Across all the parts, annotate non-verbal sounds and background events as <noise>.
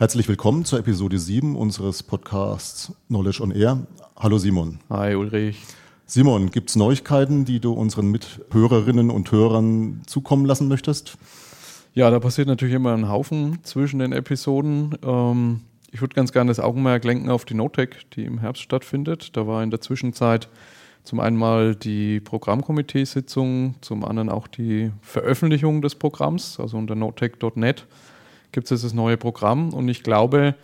Herzlich willkommen zur Episode 7 unseres Podcasts Knowledge on Air. Hallo Simon. Hi Ulrich. Simon, gibt es Neuigkeiten, die du unseren Mithörerinnen und Hörern zukommen lassen möchtest? Ja, da passiert natürlich immer ein Haufen zwischen den Episoden. Ähm, ich würde ganz gerne das Augenmerk lenken auf die Notec, die im Herbst stattfindet. Da war in der Zwischenzeit zum einen mal die Programmkomiteesitzung, zum anderen auch die Veröffentlichung des Programms, also unter notec.net gibt es jetzt das neue Programm und ich glaube,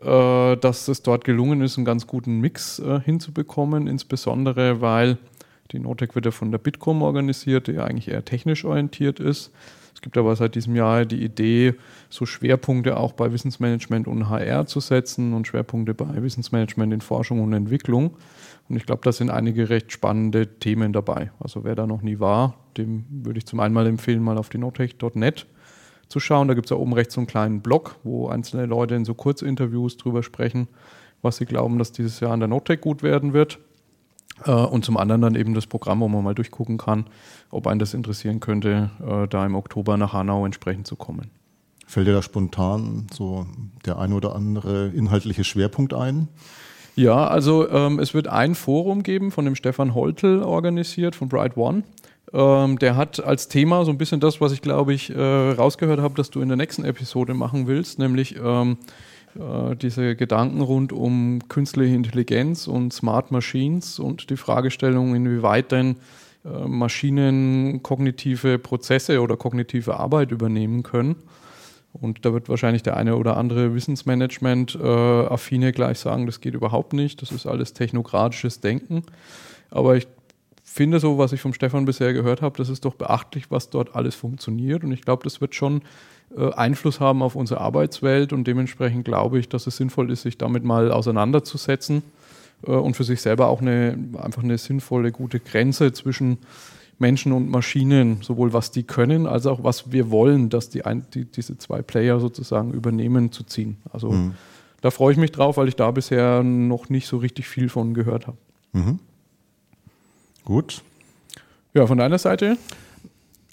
äh, dass es dort gelungen ist, einen ganz guten Mix äh, hinzubekommen, insbesondere weil die Notec wird ja von der Bitkom organisiert, die ja eigentlich eher technisch orientiert ist. Es gibt aber seit diesem Jahr die Idee, so Schwerpunkte auch bei Wissensmanagement und HR zu setzen und Schwerpunkte bei Wissensmanagement in Forschung und Entwicklung. Und ich glaube, da sind einige recht spannende Themen dabei. Also wer da noch nie war, dem würde ich zum einen mal empfehlen, mal auf die notech.net zu schauen. Da gibt es da oben rechts so einen kleinen Blog, wo einzelne Leute in so Kurzinterviews drüber sprechen, was sie glauben, dass dieses Jahr an der Notech gut werden wird. Äh, und zum anderen dann eben das Programm, wo man mal durchgucken kann, ob einen das interessieren könnte, äh, da im Oktober nach Hanau entsprechend zu kommen. Fällt dir da spontan so der ein oder andere inhaltliche Schwerpunkt ein? Ja, also ähm, es wird ein Forum geben von dem Stefan Holtel organisiert von Bright One. Ähm, der hat als Thema so ein bisschen das, was ich glaube ich äh, rausgehört habe, dass du in der nächsten Episode machen willst, nämlich ähm, äh, diese Gedanken rund um künstliche Intelligenz und Smart Machines und die Fragestellung, inwieweit denn äh, Maschinen kognitive Prozesse oder kognitive Arbeit übernehmen können. Und da wird wahrscheinlich der eine oder andere Wissensmanagement-Affine äh, gleich sagen, das geht überhaupt nicht, das ist alles technokratisches Denken. Aber ich finde so, was ich vom Stefan bisher gehört habe, das ist doch beachtlich, was dort alles funktioniert. Und ich glaube, das wird schon äh, Einfluss haben auf unsere Arbeitswelt und dementsprechend glaube ich, dass es sinnvoll ist, sich damit mal auseinanderzusetzen äh, und für sich selber auch eine einfach eine sinnvolle, gute Grenze zwischen Menschen und Maschinen, sowohl was die können, als auch was wir wollen, dass die, ein, die diese zwei Player sozusagen übernehmen, zu ziehen. Also mhm. da freue ich mich drauf, weil ich da bisher noch nicht so richtig viel von gehört habe. Mhm. Gut. Ja, von deiner Seite?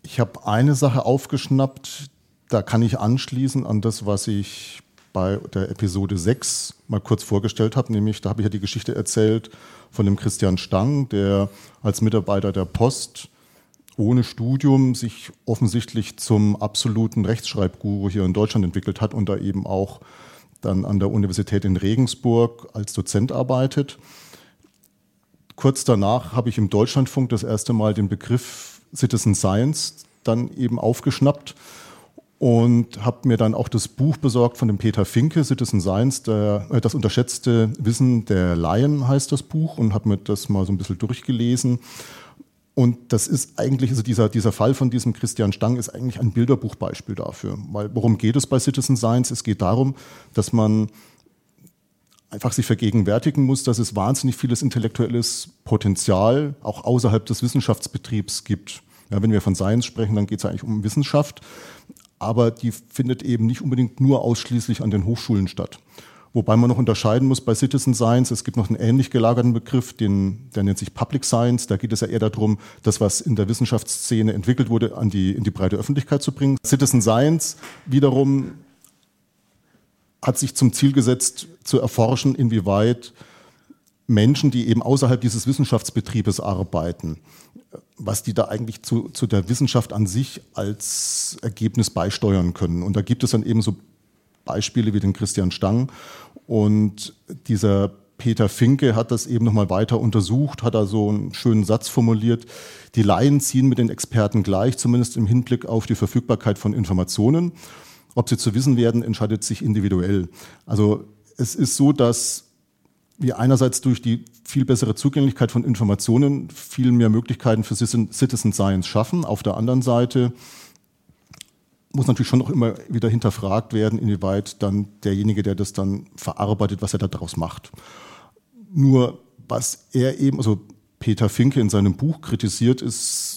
Ich habe eine Sache aufgeschnappt, da kann ich anschließen an das, was ich bei der Episode 6 mal kurz vorgestellt habe, nämlich da habe ich ja die Geschichte erzählt von dem Christian Stang, der als Mitarbeiter der Post ohne Studium sich offensichtlich zum absoluten Rechtschreibguru hier in Deutschland entwickelt hat und da eben auch dann an der Universität in Regensburg als Dozent arbeitet. Kurz danach habe ich im Deutschlandfunk das erste Mal den Begriff Citizen Science dann eben aufgeschnappt und habe mir dann auch das Buch besorgt von dem Peter Finke, Citizen Science, der, äh, das unterschätzte Wissen der Laien heißt das Buch und habe mir das mal so ein bisschen durchgelesen. Und das ist eigentlich, also dieser, dieser Fall von diesem Christian Stang ist eigentlich ein Bilderbuchbeispiel dafür. Weil worum geht es bei Citizen Science? Es geht darum, dass man einfach sich vergegenwärtigen muss, dass es wahnsinnig vieles intellektuelles Potenzial auch außerhalb des Wissenschaftsbetriebs gibt. Ja, wenn wir von Science sprechen, dann geht es eigentlich um Wissenschaft, aber die findet eben nicht unbedingt nur ausschließlich an den Hochschulen statt. Wobei man noch unterscheiden muss bei Citizen Science, es gibt noch einen ähnlich gelagerten Begriff, den, der nennt sich Public Science. Da geht es ja eher darum, das, was in der Wissenschaftsszene entwickelt wurde, an die, in die breite Öffentlichkeit zu bringen. Citizen Science wiederum hat sich zum Ziel gesetzt, zu erforschen, inwieweit Menschen, die eben außerhalb dieses Wissenschaftsbetriebes arbeiten, was die da eigentlich zu, zu der Wissenschaft an sich als Ergebnis beisteuern können. Und da gibt es dann eben so Beispiele wie den Christian Stang. Und dieser Peter Finke hat das eben nochmal weiter untersucht, hat da so einen schönen Satz formuliert. Die Laien ziehen mit den Experten gleich, zumindest im Hinblick auf die Verfügbarkeit von Informationen. Ob sie zu wissen werden, entscheidet sich individuell. Also es ist so, dass wir einerseits durch die viel bessere Zugänglichkeit von Informationen viel mehr Möglichkeiten für Citizen Science schaffen. Auf der anderen Seite muss natürlich schon noch immer wieder hinterfragt werden, inwieweit dann derjenige, der das dann verarbeitet, was er daraus macht. Nur was er eben, also Peter Finke in seinem Buch kritisiert, ist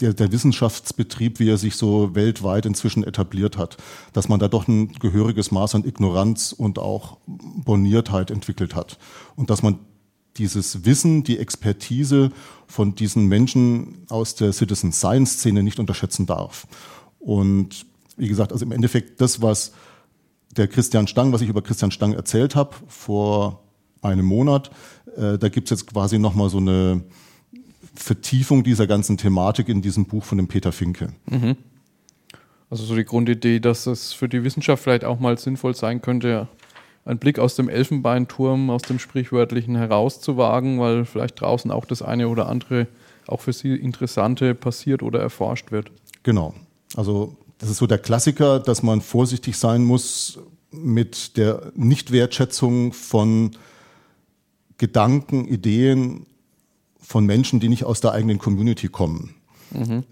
der, der Wissenschaftsbetrieb, wie er sich so weltweit inzwischen etabliert hat, dass man da doch ein gehöriges Maß an Ignoranz und auch Borniertheit entwickelt hat. Und dass man dieses Wissen, die Expertise von diesen Menschen aus der Citizen Science Szene nicht unterschätzen darf. Und wie gesagt, also im Endeffekt das, was der Christian Stang, was ich über Christian Stang erzählt habe vor einem Monat, äh, da gibt es jetzt quasi nochmal so eine Vertiefung dieser ganzen Thematik in diesem Buch von dem Peter Finke. Mhm. Also so die Grundidee, dass es für die Wissenschaft vielleicht auch mal sinnvoll sein könnte, einen Blick aus dem Elfenbeinturm, aus dem Sprichwörtlichen herauszuwagen, weil vielleicht draußen auch das eine oder andere auch für Sie Interessante passiert oder erforscht wird. Genau. Also das ist so der Klassiker, dass man vorsichtig sein muss mit der Nichtwertschätzung von Gedanken, Ideen von Menschen, die nicht aus der eigenen Community kommen.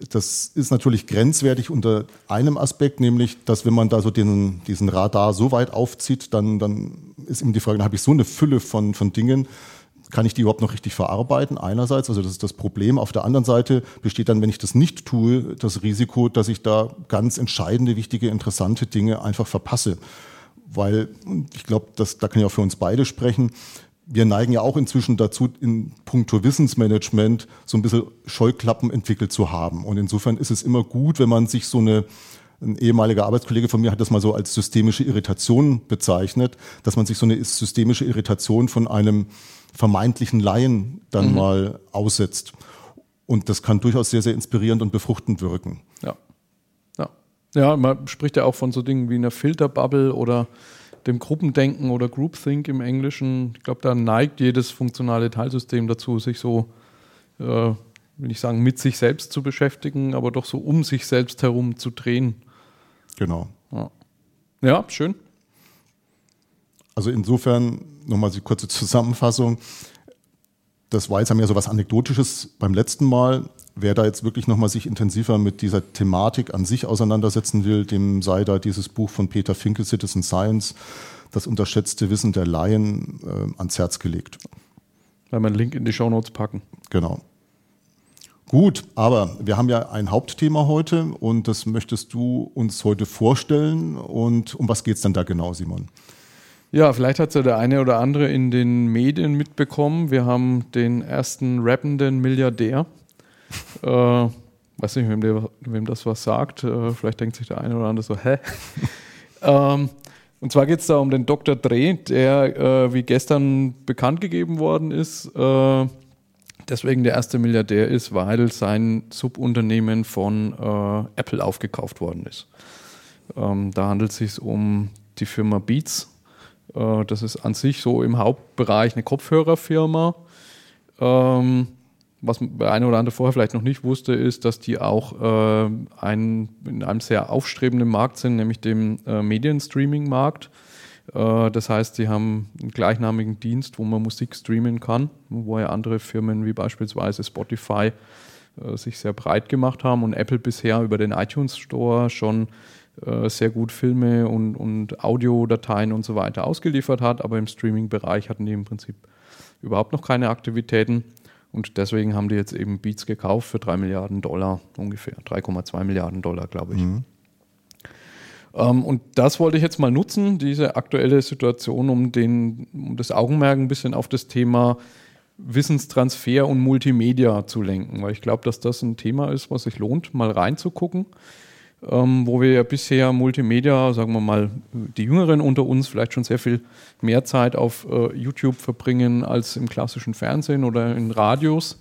Das ist natürlich grenzwertig unter einem Aspekt, nämlich, dass wenn man da so den, diesen Radar so weit aufzieht, dann, dann ist eben die Frage, dann habe ich so eine Fülle von, von Dingen, kann ich die überhaupt noch richtig verarbeiten? Einerseits, also das ist das Problem. Auf der anderen Seite besteht dann, wenn ich das nicht tue, das Risiko, dass ich da ganz entscheidende, wichtige, interessante Dinge einfach verpasse. Weil ich glaube, da kann ich auch für uns beide sprechen wir neigen ja auch inzwischen dazu, in puncto Wissensmanagement so ein bisschen Scheuklappen entwickelt zu haben. Und insofern ist es immer gut, wenn man sich so eine, ein ehemaliger Arbeitskollege von mir hat das mal so als systemische Irritation bezeichnet, dass man sich so eine systemische Irritation von einem vermeintlichen Laien dann mhm. mal aussetzt. Und das kann durchaus sehr, sehr inspirierend und befruchtend wirken. Ja. Ja, ja man spricht ja auch von so Dingen wie einer Filterbubble oder dem Gruppendenken oder Groupthink im Englischen. Ich glaube, da neigt jedes funktionale Teilsystem dazu, sich so, äh, will ich sagen, mit sich selbst zu beschäftigen, aber doch so um sich selbst herum zu drehen. Genau. Ja, ja schön. Also insofern nochmal die kurze Zusammenfassung. Das war jetzt ja so was Anekdotisches beim letzten Mal. Wer da jetzt wirklich nochmal sich intensiver mit dieser Thematik an sich auseinandersetzen will, dem sei da dieses Buch von Peter Finkel, Citizen Science, das unterschätzte Wissen der Laien, äh, ans Herz gelegt. Weil wir einen Link in die Show Notes packen. Genau. Gut, aber wir haben ja ein Hauptthema heute und das möchtest du uns heute vorstellen. Und um was geht es denn da genau, Simon? Ja, vielleicht hat es ja der eine oder andere in den Medien mitbekommen. Wir haben den ersten rappenden Milliardär <laughs> äh, weiß nicht, wem, der, wem, das was sagt. Äh, vielleicht denkt sich der eine oder andere so, hä? <laughs> ähm, und zwar geht es da um den Dr. Dre, der äh, wie gestern bekannt gegeben worden ist, äh, deswegen der erste Milliardär ist, weil sein Subunternehmen von äh, Apple aufgekauft worden ist. Ähm, da handelt es sich um die Firma Beats. Äh, das ist an sich so im Hauptbereich eine Kopfhörerfirma. Ähm, was der eine oder andere vorher vielleicht noch nicht wusste, ist, dass die auch äh, in einem sehr aufstrebenden Markt sind, nämlich dem äh, Medienstreaming-Markt. Das heißt, sie haben einen gleichnamigen Dienst, wo man Musik streamen kann, wo ja andere Firmen wie beispielsweise Spotify sich sehr breit gemacht haben und Apple bisher über den iTunes Store schon äh, sehr gut Filme und, und Audiodateien und so weiter ausgeliefert hat, aber im Streaming-Bereich hatten die im Prinzip überhaupt noch keine Aktivitäten. Und deswegen haben die jetzt eben Beats gekauft für 3 Milliarden Dollar ungefähr. 3,2 Milliarden Dollar, glaube ich. Mhm. Ähm, und das wollte ich jetzt mal nutzen, diese aktuelle Situation, um, den, um das Augenmerk ein bisschen auf das Thema Wissenstransfer und Multimedia zu lenken, weil ich glaube, dass das ein Thema ist, was sich lohnt, mal reinzugucken ähm, wo wir ja bisher Multimedia, sagen wir mal, die Jüngeren unter uns vielleicht schon sehr viel mehr Zeit auf äh, YouTube verbringen als im klassischen Fernsehen oder in Radios.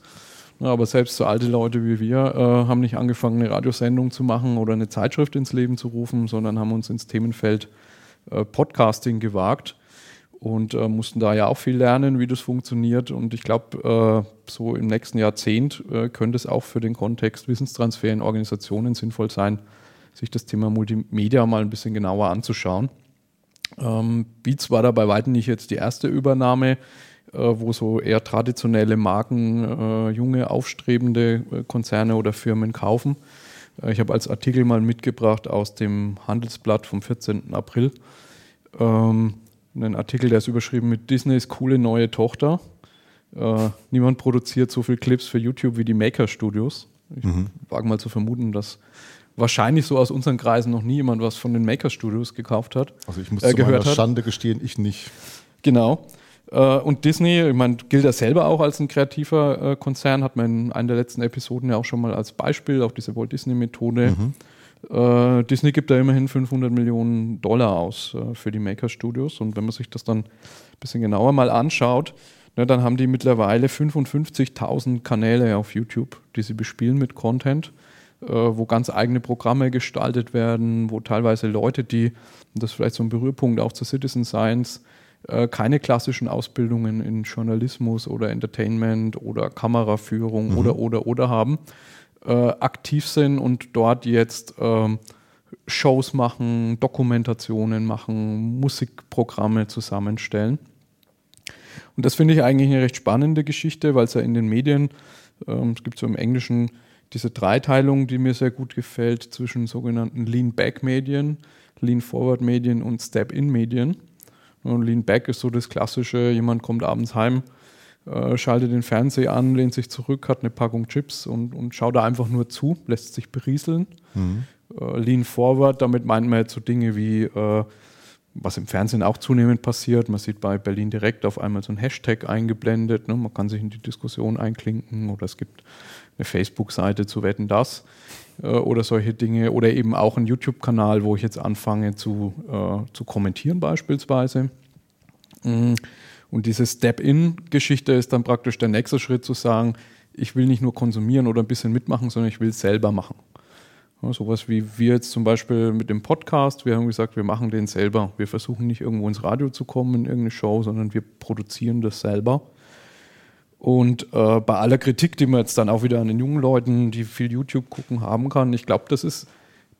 Ja, aber selbst so alte Leute wie wir äh, haben nicht angefangen, eine Radiosendung zu machen oder eine Zeitschrift ins Leben zu rufen, sondern haben uns ins Themenfeld äh, Podcasting gewagt und äh, mussten da ja auch viel lernen, wie das funktioniert. Und ich glaube, äh, so im nächsten Jahrzehnt äh, könnte es auch für den Kontext Wissenstransfer in Organisationen sinnvoll sein, sich das Thema Multimedia mal ein bisschen genauer anzuschauen. Ähm, Beats war da bei weitem nicht jetzt die erste Übernahme, äh, wo so eher traditionelle Marken äh, junge, aufstrebende äh, Konzerne oder Firmen kaufen. Äh, ich habe als Artikel mal mitgebracht aus dem Handelsblatt vom 14. April. Ähm, einen Artikel, der ist überschrieben mit Disneys coole neue Tochter. Äh, niemand produziert so viele Clips für YouTube wie die Maker Studios. Ich mhm. wage mal zu vermuten, dass wahrscheinlich so aus unseren Kreisen noch nie jemand was von den Maker Studios gekauft hat. Also ich muss äh, zu meiner hat. Schande gestehen, ich nicht. Genau. Äh, und Disney, ich meine, gilt ja selber auch als ein kreativer äh, Konzern, hat man in einer der letzten Episoden ja auch schon mal als Beispiel, auch diese Walt Disney-Methode. Mhm. Äh, Disney gibt da immerhin 500 Millionen Dollar aus äh, für die Maker Studios. Und wenn man sich das dann ein bisschen genauer mal anschaut, ne, dann haben die mittlerweile 55.000 Kanäle auf YouTube, die sie bespielen mit Content, wo ganz eigene Programme gestaltet werden, wo teilweise Leute, die, und das ist vielleicht so ein Berührpunkt auch zur Citizen Science, äh, keine klassischen Ausbildungen in Journalismus oder Entertainment oder Kameraführung mhm. oder oder oder haben, äh, aktiv sind und dort jetzt ähm, Shows machen, Dokumentationen machen, Musikprogramme zusammenstellen. Und das finde ich eigentlich eine recht spannende Geschichte, weil es ja in den Medien, ähm, es gibt so im Englischen diese Dreiteilung, die mir sehr gut gefällt, zwischen sogenannten Lean-Back-Medien, Lean-Forward-Medien und Step-In-Medien. Und Lean-Back ist so das klassische, jemand kommt abends heim, äh, schaltet den Fernseher an, lehnt sich zurück, hat eine Packung Chips und, und schaut da einfach nur zu, lässt sich berieseln. Mhm. Äh, Lean Forward, damit meint man jetzt so Dinge wie, äh, was im Fernsehen auch zunehmend passiert. Man sieht bei Berlin direkt auf einmal so ein Hashtag eingeblendet. Ne? Man kann sich in die Diskussion einklinken oder es gibt eine Facebook-Seite zu Wetten das äh, oder solche Dinge oder eben auch einen YouTube-Kanal, wo ich jetzt anfange zu, äh, zu kommentieren beispielsweise. Mhm. Und diese Step-in-Geschichte ist dann praktisch der nächste Schritt zu sagen, ich will nicht nur konsumieren oder ein bisschen mitmachen, sondern ich will es selber machen. Ja, sowas wie wir jetzt zum Beispiel mit dem Podcast, wir haben gesagt, wir machen den selber. Wir versuchen nicht irgendwo ins Radio zu kommen in irgendeine Show, sondern wir produzieren das selber. Und äh, bei aller Kritik, die man jetzt dann auch wieder an den jungen Leuten, die viel YouTube gucken, haben kann, ich glaube, das ist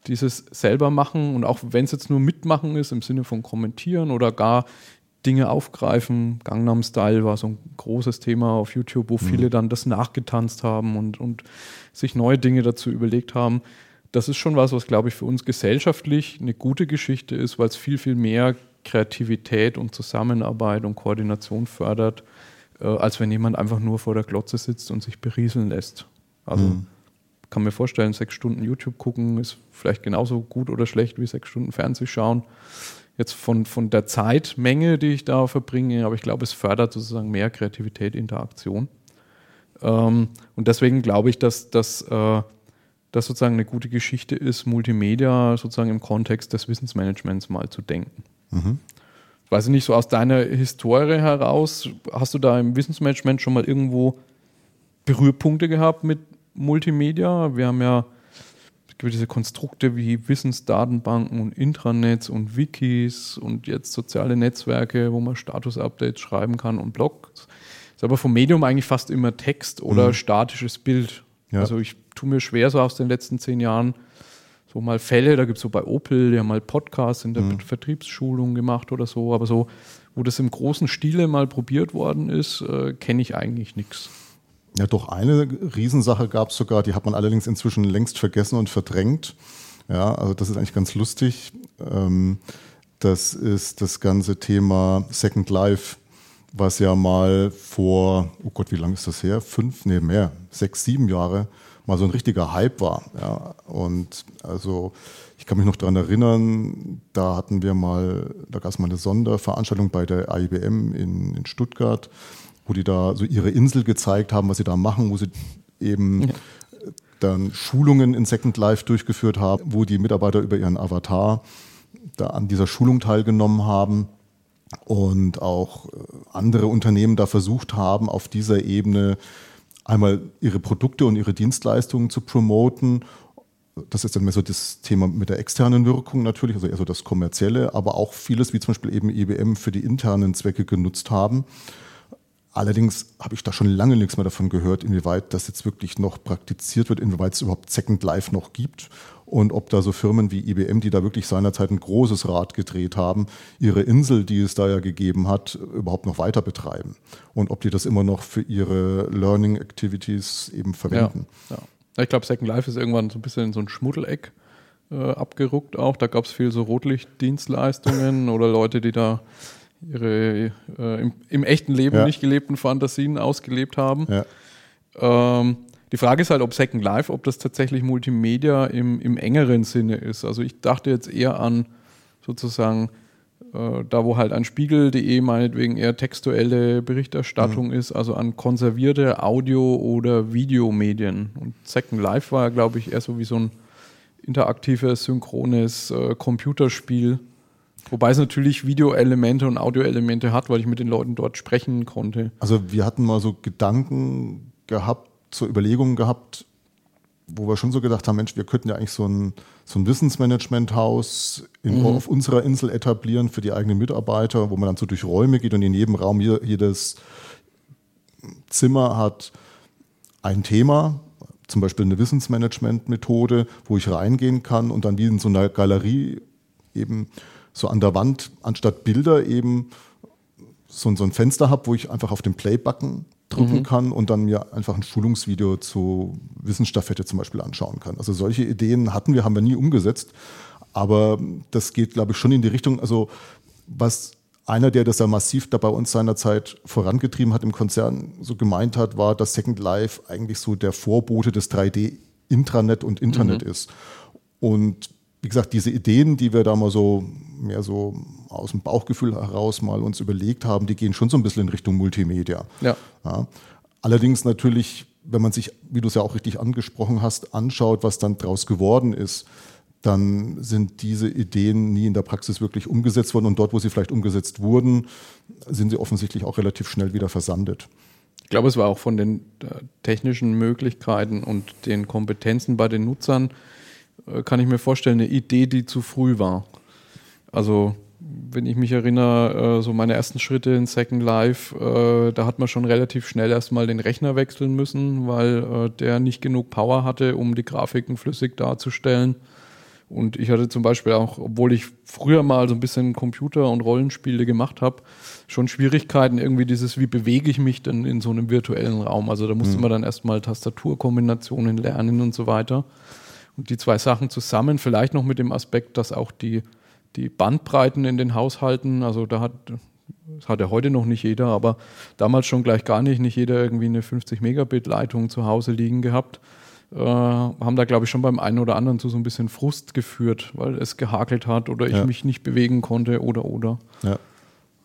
dieses selber machen und auch wenn es jetzt nur mitmachen ist im Sinne von kommentieren oder gar Dinge aufgreifen. Gangnam Style war so ein großes Thema auf YouTube, wo mhm. viele dann das nachgetanzt haben und, und sich neue Dinge dazu überlegt haben. Das ist schon was, was, glaube ich, für uns gesellschaftlich eine gute Geschichte ist, weil es viel, viel mehr Kreativität und Zusammenarbeit und Koordination fördert, äh, als wenn jemand einfach nur vor der Glotze sitzt und sich berieseln lässt. Also mhm. kann mir vorstellen, sechs Stunden YouTube gucken ist vielleicht genauso gut oder schlecht wie sechs Stunden Fernseh schauen jetzt von, von der Zeitmenge, die ich da verbringe, aber ich glaube, es fördert sozusagen mehr Kreativität, Interaktion. Ähm, und deswegen glaube ich, dass, dass äh, das sozusagen eine gute Geschichte ist, Multimedia sozusagen im Kontext des Wissensmanagements mal zu denken. Mhm. Weiß ich nicht, so aus deiner Historie heraus, hast du da im Wissensmanagement schon mal irgendwo Berührpunkte gehabt mit Multimedia? Wir haben ja es gibt diese Konstrukte wie Wissensdatenbanken und Intranets und Wikis und jetzt soziale Netzwerke, wo man Status-Updates schreiben kann und Blogs. Ist aber vom Medium eigentlich fast immer Text oder mhm. statisches Bild. Ja. Also ich tue mir schwer so aus den letzten zehn Jahren so mal Fälle, da gibt es so bei Opel, die haben mal Podcasts in der mhm. Vertriebsschulung gemacht oder so, aber so, wo das im großen Stile mal probiert worden ist, äh, kenne ich eigentlich nichts. Ja, doch eine Riesensache gab es sogar, die hat man allerdings inzwischen längst vergessen und verdrängt. Ja, also das ist eigentlich ganz lustig. Ähm, das ist das ganze Thema Second Life, was ja mal vor, oh Gott, wie lange ist das her? Fünf, nee, mehr, sechs, sieben Jahre mal so ein richtiger Hype war. Ja, und also ich kann mich noch daran erinnern, da hatten wir mal, da gab es mal eine Sonderveranstaltung bei der IBM in, in Stuttgart wo die da so ihre Insel gezeigt haben, was sie da machen, wo sie eben ja. dann Schulungen in Second Life durchgeführt haben, wo die Mitarbeiter über ihren Avatar da an dieser Schulung teilgenommen haben und auch äh, andere Unternehmen da versucht haben, auf dieser Ebene einmal ihre Produkte und ihre Dienstleistungen zu promoten. Das ist dann mehr so das Thema mit der externen Wirkung natürlich, also eher so das Kommerzielle, aber auch vieles, wie zum Beispiel eben IBM für die internen Zwecke genutzt haben. Allerdings habe ich da schon lange nichts mehr davon gehört, inwieweit das jetzt wirklich noch praktiziert wird, inwieweit es überhaupt Second Life noch gibt und ob da so Firmen wie IBM, die da wirklich seinerzeit ein großes Rad gedreht haben, ihre Insel, die es da ja gegeben hat, überhaupt noch weiter betreiben und ob die das immer noch für ihre Learning Activities eben verwenden. Ja, ja. Ich glaube, Second Life ist irgendwann so ein bisschen in so ein Schmuddeleck äh, abgeruckt auch. Da gab es viel so Rotlichtdienstleistungen <laughs> oder Leute, die da ihre äh, im, im, echten Leben ja. nicht gelebten Fantasien ausgelebt haben. Ja. Ähm, die Frage ist halt, ob Second Life, ob das tatsächlich Multimedia im, im engeren Sinne ist. Also ich dachte jetzt eher an sozusagen äh, da, wo halt an Spiegel.de meinetwegen eher textuelle Berichterstattung mhm. ist, also an konservierte Audio- oder Videomedien. Und Second Life war, glaube ich, eher so wie so ein interaktives, synchrones äh, Computerspiel. Wobei es natürlich Videoelemente und Audioelemente hat, weil ich mit den Leuten dort sprechen konnte. Also wir hatten mal so Gedanken gehabt, so Überlegungen gehabt, wo wir schon so gedacht haben, Mensch, wir könnten ja eigentlich so ein, so ein Wissensmanagementhaus mhm. auf unserer Insel etablieren für die eigenen Mitarbeiter, wo man dann so durch Räume geht und in jedem Raum jedes Zimmer hat ein Thema, zum Beispiel eine Wissensmanagement-Methode, wo ich reingehen kann und dann wie in so einer Galerie eben so an der Wand anstatt Bilder eben so, so ein Fenster habe, wo ich einfach auf den Play-Button drücken mhm. kann und dann mir einfach ein Schulungsvideo zu Wissensstaffette zum Beispiel anschauen kann. Also solche Ideen hatten wir, haben wir nie umgesetzt, aber das geht, glaube ich, schon in die Richtung, also was einer, der das ja massiv da bei uns seinerzeit vorangetrieben hat im Konzern, so gemeint hat, war, dass Second Life eigentlich so der Vorbote des 3D-Intranet und Internet mhm. ist. Und wie gesagt, diese Ideen, die wir da mal so mehr so aus dem Bauchgefühl heraus mal uns überlegt haben, die gehen schon so ein bisschen in Richtung Multimedia. Ja. ja. Allerdings natürlich, wenn man sich, wie du es ja auch richtig angesprochen hast, anschaut, was dann draus geworden ist, dann sind diese Ideen nie in der Praxis wirklich umgesetzt worden. Und dort, wo sie vielleicht umgesetzt wurden, sind sie offensichtlich auch relativ schnell wieder versandet. Ich glaube, es war auch von den äh, technischen Möglichkeiten und den Kompetenzen bei den Nutzern, äh, kann ich mir vorstellen, eine Idee, die zu früh war. Also wenn ich mich erinnere, äh, so meine ersten Schritte in Second Life, da hat man schon relativ schnell erstmal den Rechner wechseln müssen, weil der nicht genug Power hatte, um die Grafiken flüssig darzustellen. Und ich hatte zum Beispiel auch, obwohl ich früher mal so ein bisschen Computer- und Rollenspiele gemacht habe, schon Schwierigkeiten, irgendwie dieses, wie bewege ich mich denn in so einem virtuellen Raum. Also da musste mhm. man dann erstmal Tastaturkombinationen lernen und so weiter. Und die zwei Sachen zusammen, vielleicht noch mit dem Aspekt, dass auch die, die Bandbreiten in den Haushalten, also da hat, das hat ja heute noch nicht jeder, aber damals schon gleich gar nicht, nicht jeder irgendwie eine 50 Megabit Leitung zu Hause liegen gehabt äh, haben da, glaube ich, schon beim einen oder anderen zu so ein bisschen Frust geführt, weil es gehakelt hat oder ich ja. mich nicht bewegen konnte oder oder. Ja.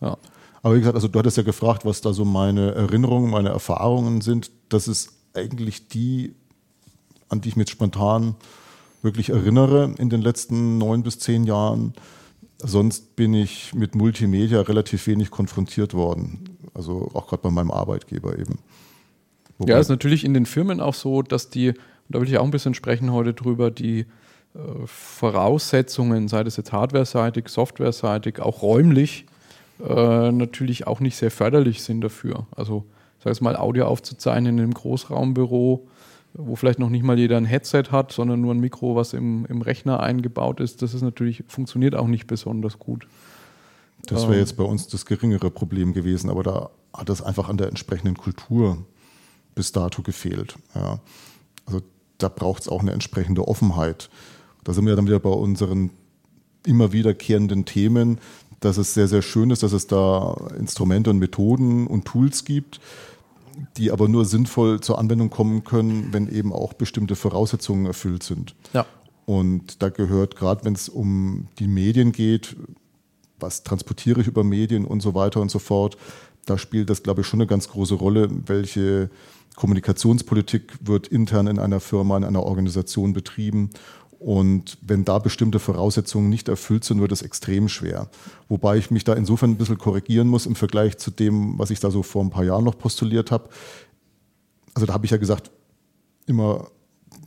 ja. Aber wie gesagt, also du hattest ja gefragt, was da so meine Erinnerungen, meine Erfahrungen sind. Das ist eigentlich die, an die ich mich jetzt spontan wirklich erinnere in den letzten neun bis zehn Jahren. Sonst bin ich mit Multimedia relativ wenig konfrontiert worden. Also auch gerade bei meinem Arbeitgeber eben. Wobei ja, ist natürlich in den Firmen auch so, dass die da will ich auch ein bisschen sprechen heute drüber, die äh, Voraussetzungen, sei das jetzt hardware-seitig, software-seitig, auch räumlich, äh, natürlich auch nicht sehr förderlich sind dafür. Also, sag ich mal, Audio aufzuzeichnen in einem Großraumbüro, wo vielleicht noch nicht mal jeder ein Headset hat, sondern nur ein Mikro, was im, im Rechner eingebaut ist, das ist natürlich, funktioniert auch nicht besonders gut. Das wäre ähm. jetzt bei uns das geringere Problem gewesen, aber da hat es einfach an der entsprechenden Kultur bis dato gefehlt. Ja. Also da braucht es auch eine entsprechende Offenheit. Da sind wir dann wieder bei unseren immer wiederkehrenden Themen, dass es sehr, sehr schön ist, dass es da Instrumente und Methoden und Tools gibt, die aber nur sinnvoll zur Anwendung kommen können, wenn eben auch bestimmte Voraussetzungen erfüllt sind. Ja. Und da gehört, gerade wenn es um die Medien geht, was transportiere ich über Medien und so weiter und so fort, da spielt das, glaube ich, schon eine ganz große Rolle, welche Kommunikationspolitik wird intern in einer Firma, in einer Organisation betrieben. Und wenn da bestimmte Voraussetzungen nicht erfüllt sind, wird es extrem schwer. Wobei ich mich da insofern ein bisschen korrigieren muss im Vergleich zu dem, was ich da so vor ein paar Jahren noch postuliert habe. Also da habe ich ja gesagt, immer,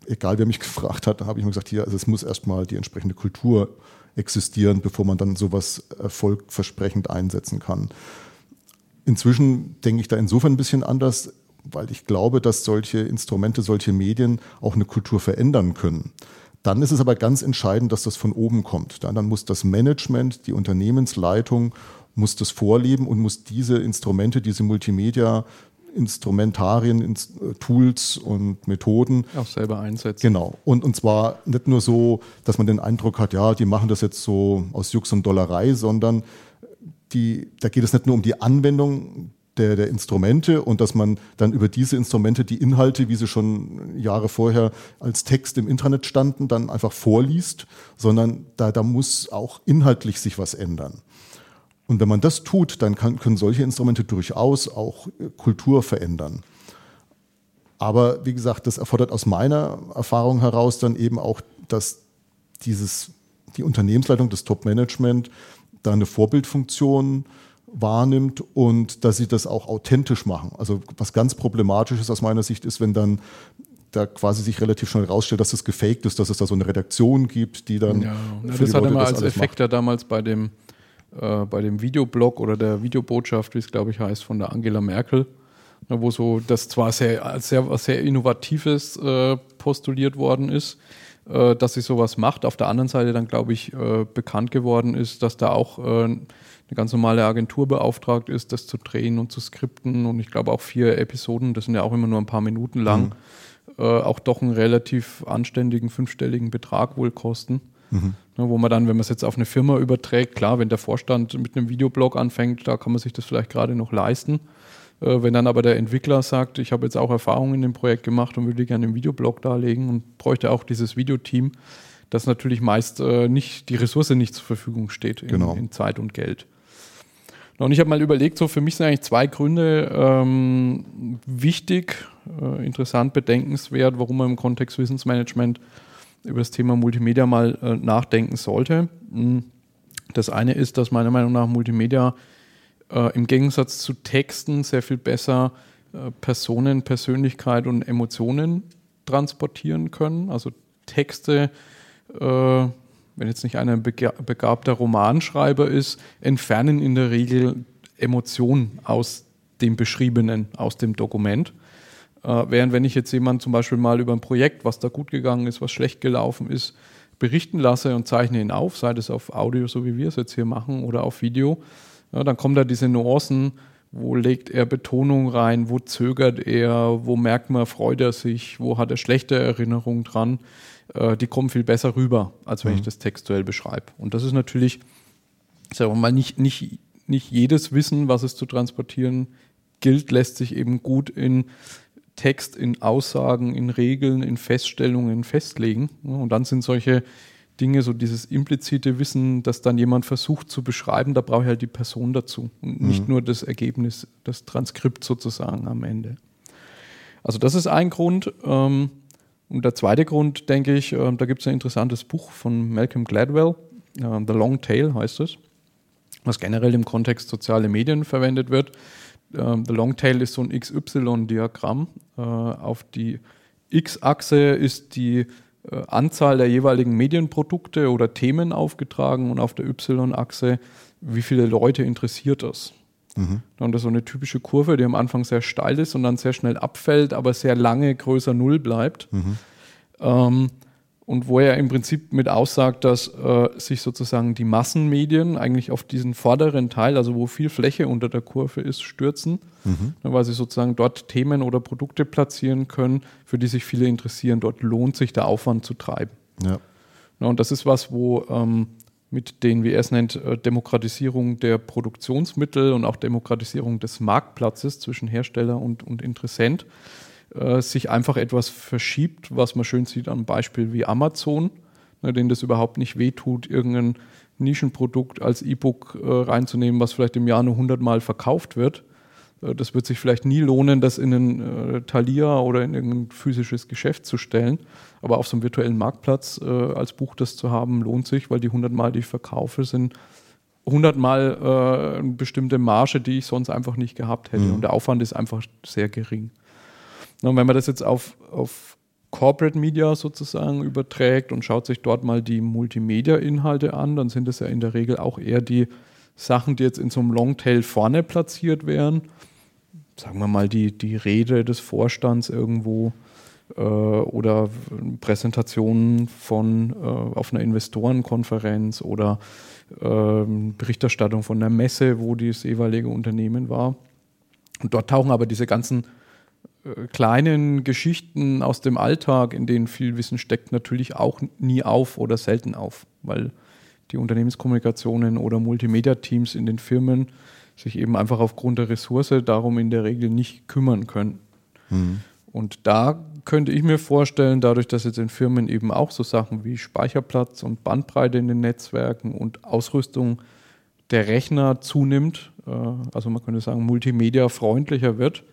egal wer mich <laughs> gefragt hat, da habe ich immer gesagt, hier, also es muss erstmal die entsprechende Kultur existieren, bevor man dann sowas erfolgversprechend einsetzen kann. Inzwischen denke ich da insofern ein bisschen anders weil ich glaube, dass solche Instrumente, solche Medien auch eine Kultur verändern können. Dann ist es aber ganz entscheidend, dass das von oben kommt. Dann muss das Management, die Unternehmensleitung, muss das vorleben und muss diese Instrumente, diese Multimedia Instrumentarien, Tools und Methoden auch selber einsetzen. Genau. Und, und zwar nicht nur so, dass man den Eindruck hat, ja, die machen das jetzt so aus Jux und Dollerei, sondern die, da geht es nicht nur um die Anwendung der, der Instrumente und dass man dann über diese Instrumente die Inhalte, wie sie schon Jahre vorher als Text im Internet standen, dann einfach vorliest, sondern da, da muss auch inhaltlich sich was ändern. Und wenn man das tut, dann kann, können solche Instrumente durchaus auch äh, Kultur verändern. Aber wie gesagt, das erfordert aus meiner Erfahrung heraus dann eben auch, dass dieses, die Unternehmensleitung, das Top-Management da eine Vorbildfunktion wahrnimmt und dass sie das auch authentisch machen. Also was ganz problematisch ist aus meiner Sicht ist, wenn dann da quasi sich relativ schnell rausstellt, dass es gefaked ist, dass es da so eine Redaktion gibt, die dann. Ja, das hat immer als Effekt ja damals bei dem, äh, bei dem Videoblog oder der Videobotschaft, wie es glaube ich heißt, von der Angela Merkel, ne, wo so das zwar sehr, sehr, sehr Innovatives äh, postuliert worden ist, äh, dass sie sowas macht. Auf der anderen Seite dann, glaube ich, äh, bekannt geworden ist, dass da auch äh, eine ganz normale Agentur beauftragt ist, das zu drehen und zu skripten. Und ich glaube auch vier Episoden, das sind ja auch immer nur ein paar Minuten lang. Mhm äh, auch doch einen relativ anständigen fünfstelligen Betrag wohl kosten. Mhm. Ne, wo man dann, wenn man es jetzt auf eine Firma überträgt, klar, wenn der Vorstand mit einem Videoblog anfängt, da kann man sich das vielleicht gerade noch leisten. Äh, wenn dann aber der Entwickler sagt, ich habe jetzt auch Erfahrungen in dem Projekt gemacht und würde gerne einen Videoblog darlegen und bräuchte auch dieses Videoteam, das natürlich meist äh, nicht die Ressource nicht zur Verfügung steht in, genau. in Zeit und Geld. Und ich habe mal überlegt, so für mich sind eigentlich zwei Gründe ähm, wichtig, äh, interessant, bedenkenswert, warum man im Kontext Wissensmanagement über das Thema Multimedia mal äh, nachdenken sollte. Hm. Das eine ist, dass meiner Meinung nach Multimedia äh, im Gegensatz zu Texten sehr viel besser äh, Personen, Persönlichkeit und Emotionen transportieren können. Also Texte äh, wenn jetzt nicht einer begabter Romanschreiber ist, entfernen in der Regel Emotionen aus dem Beschriebenen, aus dem Dokument. Äh, während wenn ich jetzt jemand zum Beispiel mal über ein Projekt, was da gut gegangen ist, was schlecht gelaufen ist, berichten lasse und zeichne ihn auf, sei das auf Audio, so wie wir es jetzt hier machen, oder auf Video, ja, dann kommen da diese Nuancen, wo legt er Betonung rein, wo zögert er, wo merkt man, freut er sich, wo hat er schlechte Erinnerungen dran äh, die kommen viel besser rüber, als wenn mhm. ich das textuell beschreibe. Und das ist natürlich, sagen wir mal, nicht, nicht, nicht jedes Wissen, was es zu transportieren gilt, lässt sich eben gut in Text, in Aussagen, in Regeln, in Feststellungen festlegen. Und dann sind solche Dinge, so dieses implizite Wissen, das dann jemand versucht zu beschreiben, da brauche ich halt die Person dazu und nicht mhm. nur das Ergebnis, das Transkript sozusagen am Ende. Also das ist ein Grund. Ähm, und der zweite Grund, denke ich, äh, da gibt es ein interessantes Buch von Malcolm Gladwell, äh, The Long Tail heißt es, was generell im Kontext soziale Medien verwendet wird. Äh, The Long Tail ist so ein XY-Diagramm. Äh, auf die X-Achse ist die Anzahl der jeweiligen Medienprodukte oder Themen aufgetragen und auf der Y-Achse, wie viele Leute interessiert das. Mhm. Und das ist so eine typische Kurve, die am Anfang sehr steil ist und dann sehr schnell abfällt, aber sehr lange größer Null bleibt. Mhm. Ähm, und wo er im Prinzip mit aussagt, dass äh, sich sozusagen die Massenmedien eigentlich auf diesen vorderen Teil, also wo viel Fläche unter der Kurve ist, stürzen, mhm. weil sie sozusagen dort Themen oder Produkte platzieren können, für die sich viele interessieren. Dort lohnt sich der Aufwand zu treiben. Ja. und das ist was, wo ähm, mit den, wie er es nennt, äh, Demokratisierung der Produktionsmittel und auch Demokratisierung des Marktplatzes zwischen Hersteller und, und Interessent äh, sich einfach etwas verschiebt, was man schön sieht am Beispiel wie Amazon, ne, denen das überhaupt nicht wehtut, irgendein Nischenprodukt als E-Book äh, reinzunehmen, was vielleicht im Jahr nur 100 Mal verkauft wird äh, das wird sich vielleicht nie lohnen, das in einen äh, Thalia oder in irgendein physisches Geschäft zu stellen. Aber auf so einem virtuellen Marktplatz äh, als Buch das zu haben, lohnt sich, weil die 100 Mal, die ich verkaufe, sind 100 Mal äh, eine bestimmte Marge, die ich sonst einfach nicht gehabt hätte. Mhm. Und der Aufwand ist einfach sehr gering. Und wenn man das jetzt auf, auf Corporate Media sozusagen überträgt und schaut sich dort mal die Multimedia-Inhalte an, dann sind es ja in der Regel auch eher die Sachen, die jetzt in so einem Longtail vorne platziert wären. Sagen wir mal die, die Rede des Vorstands irgendwo äh, oder Präsentationen von äh, auf einer Investorenkonferenz oder äh, Berichterstattung von einer Messe, wo das jeweilige Unternehmen war. Und dort tauchen aber diese ganzen kleinen Geschichten aus dem Alltag, in denen viel Wissen steckt, natürlich auch nie auf oder selten auf, weil die Unternehmenskommunikationen oder Multimedia-Teams in den Firmen sich eben einfach aufgrund der Ressource darum in der Regel nicht kümmern können. Mhm. Und da könnte ich mir vorstellen, dadurch, dass jetzt in Firmen eben auch so Sachen wie Speicherplatz und Bandbreite in den Netzwerken und Ausrüstung der Rechner zunimmt, äh, also man könnte sagen, multimedia freundlicher wird,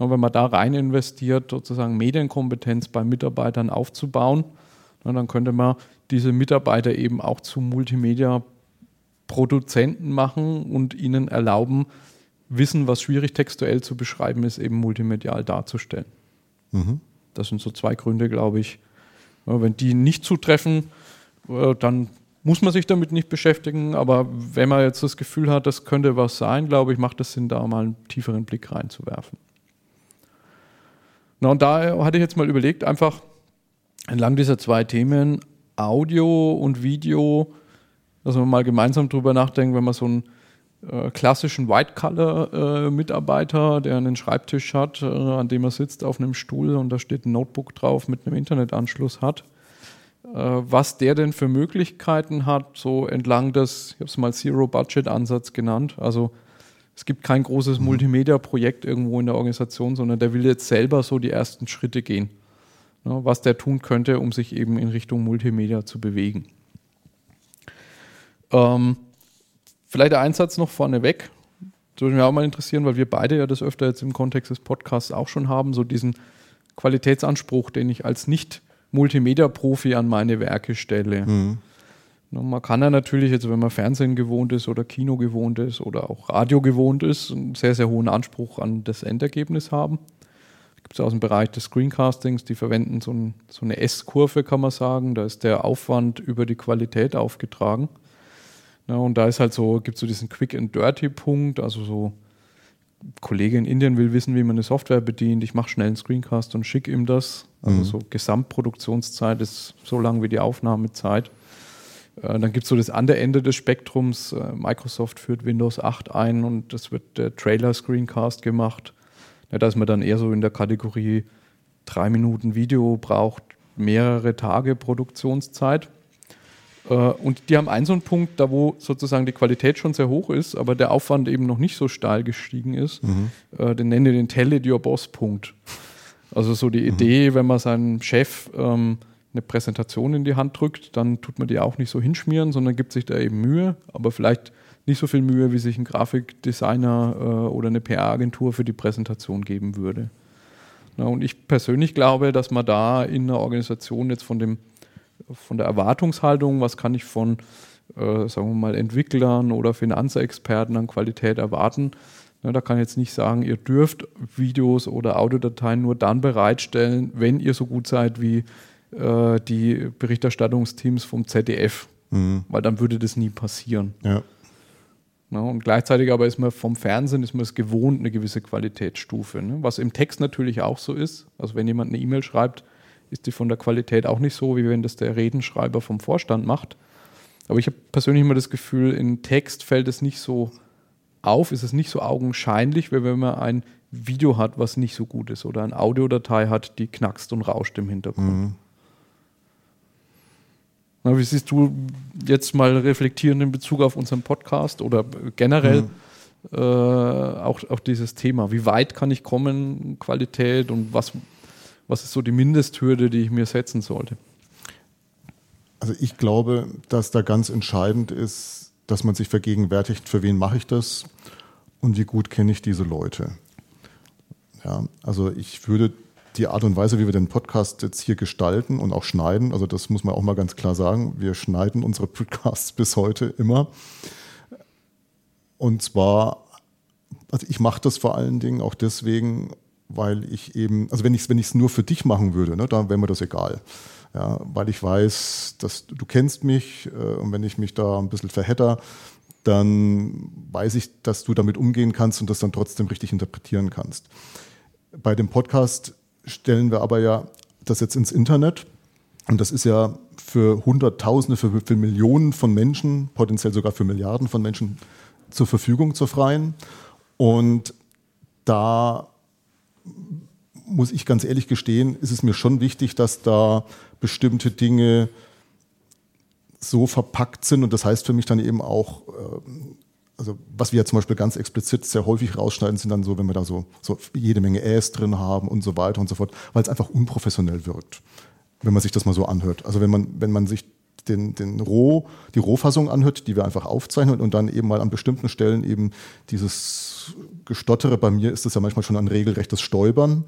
und wenn man da rein investiert, sozusagen Medienkompetenz bei Mitarbeitern aufzubauen, dann könnte man diese Mitarbeiter eben auch zu Multimedia-Produzenten machen und ihnen erlauben, Wissen, was schwierig textuell zu beschreiben ist, eben multimedial darzustellen. Mhm. Das sind so zwei Gründe, glaube ich. Wenn die nicht zutreffen, äh, dann muss man sich damit nicht beschäftigen. Aber wenn man jetzt das Gefühl hat, das könnte was sein, glaube ich, macht es Sinn, da mal einen tieferen Blick reinzuwerfen. Na, und da hatte ich jetzt mal überlegt, einfach entlang dieser zwei Themen, Audio und Video, dass wir mal gemeinsam drüber nachdenken, wenn man so einen äh, klassischen White-Color-Mitarbeiter, äh, der einen Schreibtisch hat, äh, an dem er sitzt auf einem Stuhl und da steht ein Notebook drauf mit einem Internetanschluss hat, äh, was der denn für Möglichkeiten hat, so entlang des, ich habe es mal Zero-Budget-Ansatz genannt, also es gibt kein großes mhm. Multimedia-Projekt irgendwo in der Organisation, sondern der will jetzt selber so die ersten Schritte gehen, ne, was der tun könnte, um sich eben in Richtung Multimedia zu bewegen. Ähm, vielleicht der Einsatz noch vorneweg. Das würde mich auch mal interessieren, weil wir beide ja das öfter jetzt im Kontext des Podcasts auch schon haben, so diesen Qualitätsanspruch, den ich als Nicht-Multimedia-Profi an meine Werke stelle. Mhm. Man kann ja natürlich jetzt, wenn man Fernsehen gewohnt ist oder Kino gewohnt ist oder auch Radio gewohnt ist, einen sehr, sehr hohen Anspruch an das Endergebnis haben. Gibt es aus dem Bereich des Screencastings, die verwenden so, ein, so eine S-Kurve, kann man sagen. Da ist der Aufwand über die Qualität aufgetragen. Ja, und da ist halt so, gibt es so diesen Quick and Dirty Punkt, also so Kollege in Indien will wissen, wie man eine Software bedient. Ich mache schnell einen Screencast und schicke ihm das. Also mhm. so Gesamtproduktionszeit ist so lang wie die Aufnahmezeit. Äh, dann gibt es so das andere Ende des Spektrums. Äh, Microsoft führt Windows 8 ein und das wird der Trailer-Screencast gemacht. Ja, da ist man dann eher so in der Kategorie drei Minuten Video braucht mehrere Tage Produktionszeit. Äh, und die haben einen so einen Punkt, da wo sozusagen die Qualität schon sehr hoch ist, aber der Aufwand eben noch nicht so steil gestiegen ist. Mhm. Den nenne ich den Tell it your boss Punkt. Also so die mhm. Idee, wenn man seinem Chef ähm, eine Präsentation in die Hand drückt, dann tut man die auch nicht so hinschmieren, sondern gibt sich da eben Mühe, aber vielleicht nicht so viel Mühe, wie sich ein Grafikdesigner äh, oder eine PR-Agentur für die Präsentation geben würde. Na, und ich persönlich glaube, dass man da in einer Organisation jetzt von, dem, von der Erwartungshaltung, was kann ich von, äh, sagen wir mal, Entwicklern oder Finanzexperten an Qualität erwarten, na, da kann ich jetzt nicht sagen, ihr dürft Videos oder Audiodateien nur dann bereitstellen, wenn ihr so gut seid wie äh, die Berichterstattungsteams vom ZDF, mhm. weil dann würde das nie passieren. Ja. Na, und gleichzeitig aber ist man vom Fernsehen ist man es gewohnt, eine gewisse Qualitätsstufe. Ne? Was im Text natürlich auch so ist. Also wenn jemand eine E-Mail schreibt, ist die von der Qualität auch nicht so, wie wenn das der Redenschreiber vom Vorstand macht. Aber ich habe persönlich immer das Gefühl, in Text fällt es nicht so auf, ist es nicht so augenscheinlich, wie wenn man ein Video hat, was nicht so gut ist oder eine Audiodatei hat, die knackst und rauscht im Hintergrund. Mhm. Na, wie siehst du jetzt mal reflektieren in Bezug auf unseren Podcast oder generell mhm. äh, auch, auch dieses Thema? Wie weit kann ich kommen, Qualität und was, was ist so die Mindesthürde, die ich mir setzen sollte? Also ich glaube, dass da ganz entscheidend ist, dass man sich vergegenwärtigt, für wen mache ich das und wie gut kenne ich diese Leute. Ja, also ich würde die Art und Weise, wie wir den Podcast jetzt hier gestalten und auch schneiden, also das muss man auch mal ganz klar sagen, wir schneiden unsere Podcasts <laughs> bis heute immer. Und zwar, also ich mache das vor allen Dingen auch deswegen, weil ich eben, also wenn ich es wenn nur für dich machen würde, ne, dann wäre mir das egal. Ja, weil ich weiß, dass du kennst mich äh, und wenn ich mich da ein bisschen verhedder, dann weiß ich, dass du damit umgehen kannst und das dann trotzdem richtig interpretieren kannst. Bei dem Podcast stellen wir aber ja das jetzt ins Internet. Und das ist ja für Hunderttausende, für, für Millionen von Menschen, potenziell sogar für Milliarden von Menschen zur Verfügung zur freien. Und da muss ich ganz ehrlich gestehen, ist es mir schon wichtig, dass da bestimmte Dinge so verpackt sind. Und das heißt für mich dann eben auch, äh, also was wir ja zum Beispiel ganz explizit sehr häufig rausschneiden, sind dann so, wenn wir da so, so jede Menge Äs drin haben und so weiter und so fort, weil es einfach unprofessionell wirkt, wenn man sich das mal so anhört. Also wenn man, wenn man sich den, den Roh, die Rohfassung anhört, die wir einfach aufzeichnen und dann eben mal an bestimmten Stellen eben dieses Gestottere, bei mir ist das ja manchmal schon ein regelrechtes Stolpern.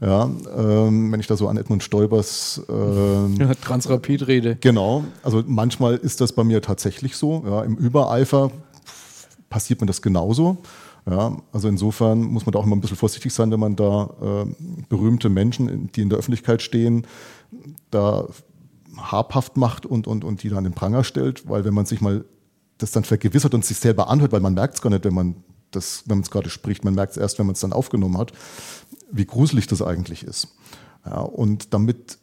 Ja, ähm, wenn ich da so an Edmund Stoibers ähm, ja, Transrapid-Rede. Genau, also manchmal ist das bei mir tatsächlich so. Ja, Im Übereifer passiert mir das genauso. Ja, also insofern muss man da auch immer ein bisschen vorsichtig sein, wenn man da äh, berühmte Menschen, die in der Öffentlichkeit stehen, da habhaft macht und, und, und die dann in den Pranger stellt, weil wenn man sich mal das dann vergewissert und sich selber anhört, weil man merkt es gar nicht, wenn man das, wenn man es gerade spricht, man merkt es erst, wenn man es dann aufgenommen hat, wie gruselig das eigentlich ist. Ja, und damit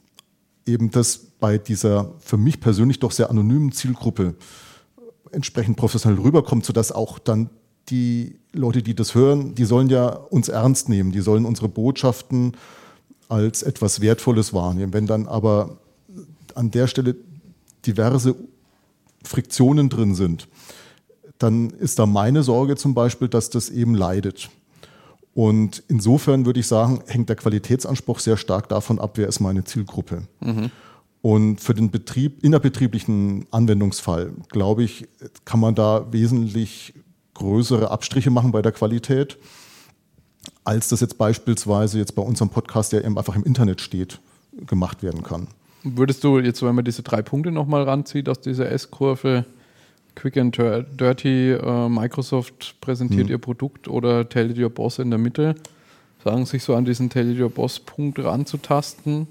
eben das bei dieser für mich persönlich doch sehr anonymen Zielgruppe entsprechend professionell rüberkommt, sodass auch dann die Leute, die das hören, die sollen ja uns ernst nehmen, die sollen unsere Botschaften als etwas Wertvolles wahrnehmen. Wenn dann aber an der Stelle diverse Friktionen drin sind, dann ist da meine Sorge zum Beispiel, dass das eben leidet. Und insofern würde ich sagen, hängt der Qualitätsanspruch sehr stark davon ab, wer ist meine Zielgruppe. Mhm. Und für den Betrieb, innerbetrieblichen Anwendungsfall, glaube ich, kann man da wesentlich größere Abstriche machen bei der Qualität, als das jetzt beispielsweise jetzt bei unserem Podcast, der eben einfach im Internet steht, gemacht werden kann. Würdest du jetzt, wenn man diese drei Punkte nochmal ranzieht aus dieser S-Kurve, Quick and Dirty, äh, Microsoft präsentiert hm. ihr Produkt oder Tell It Your Boss in der Mitte, sagen sich so an diesen Tell It Your Boss Punkt ranzutasten,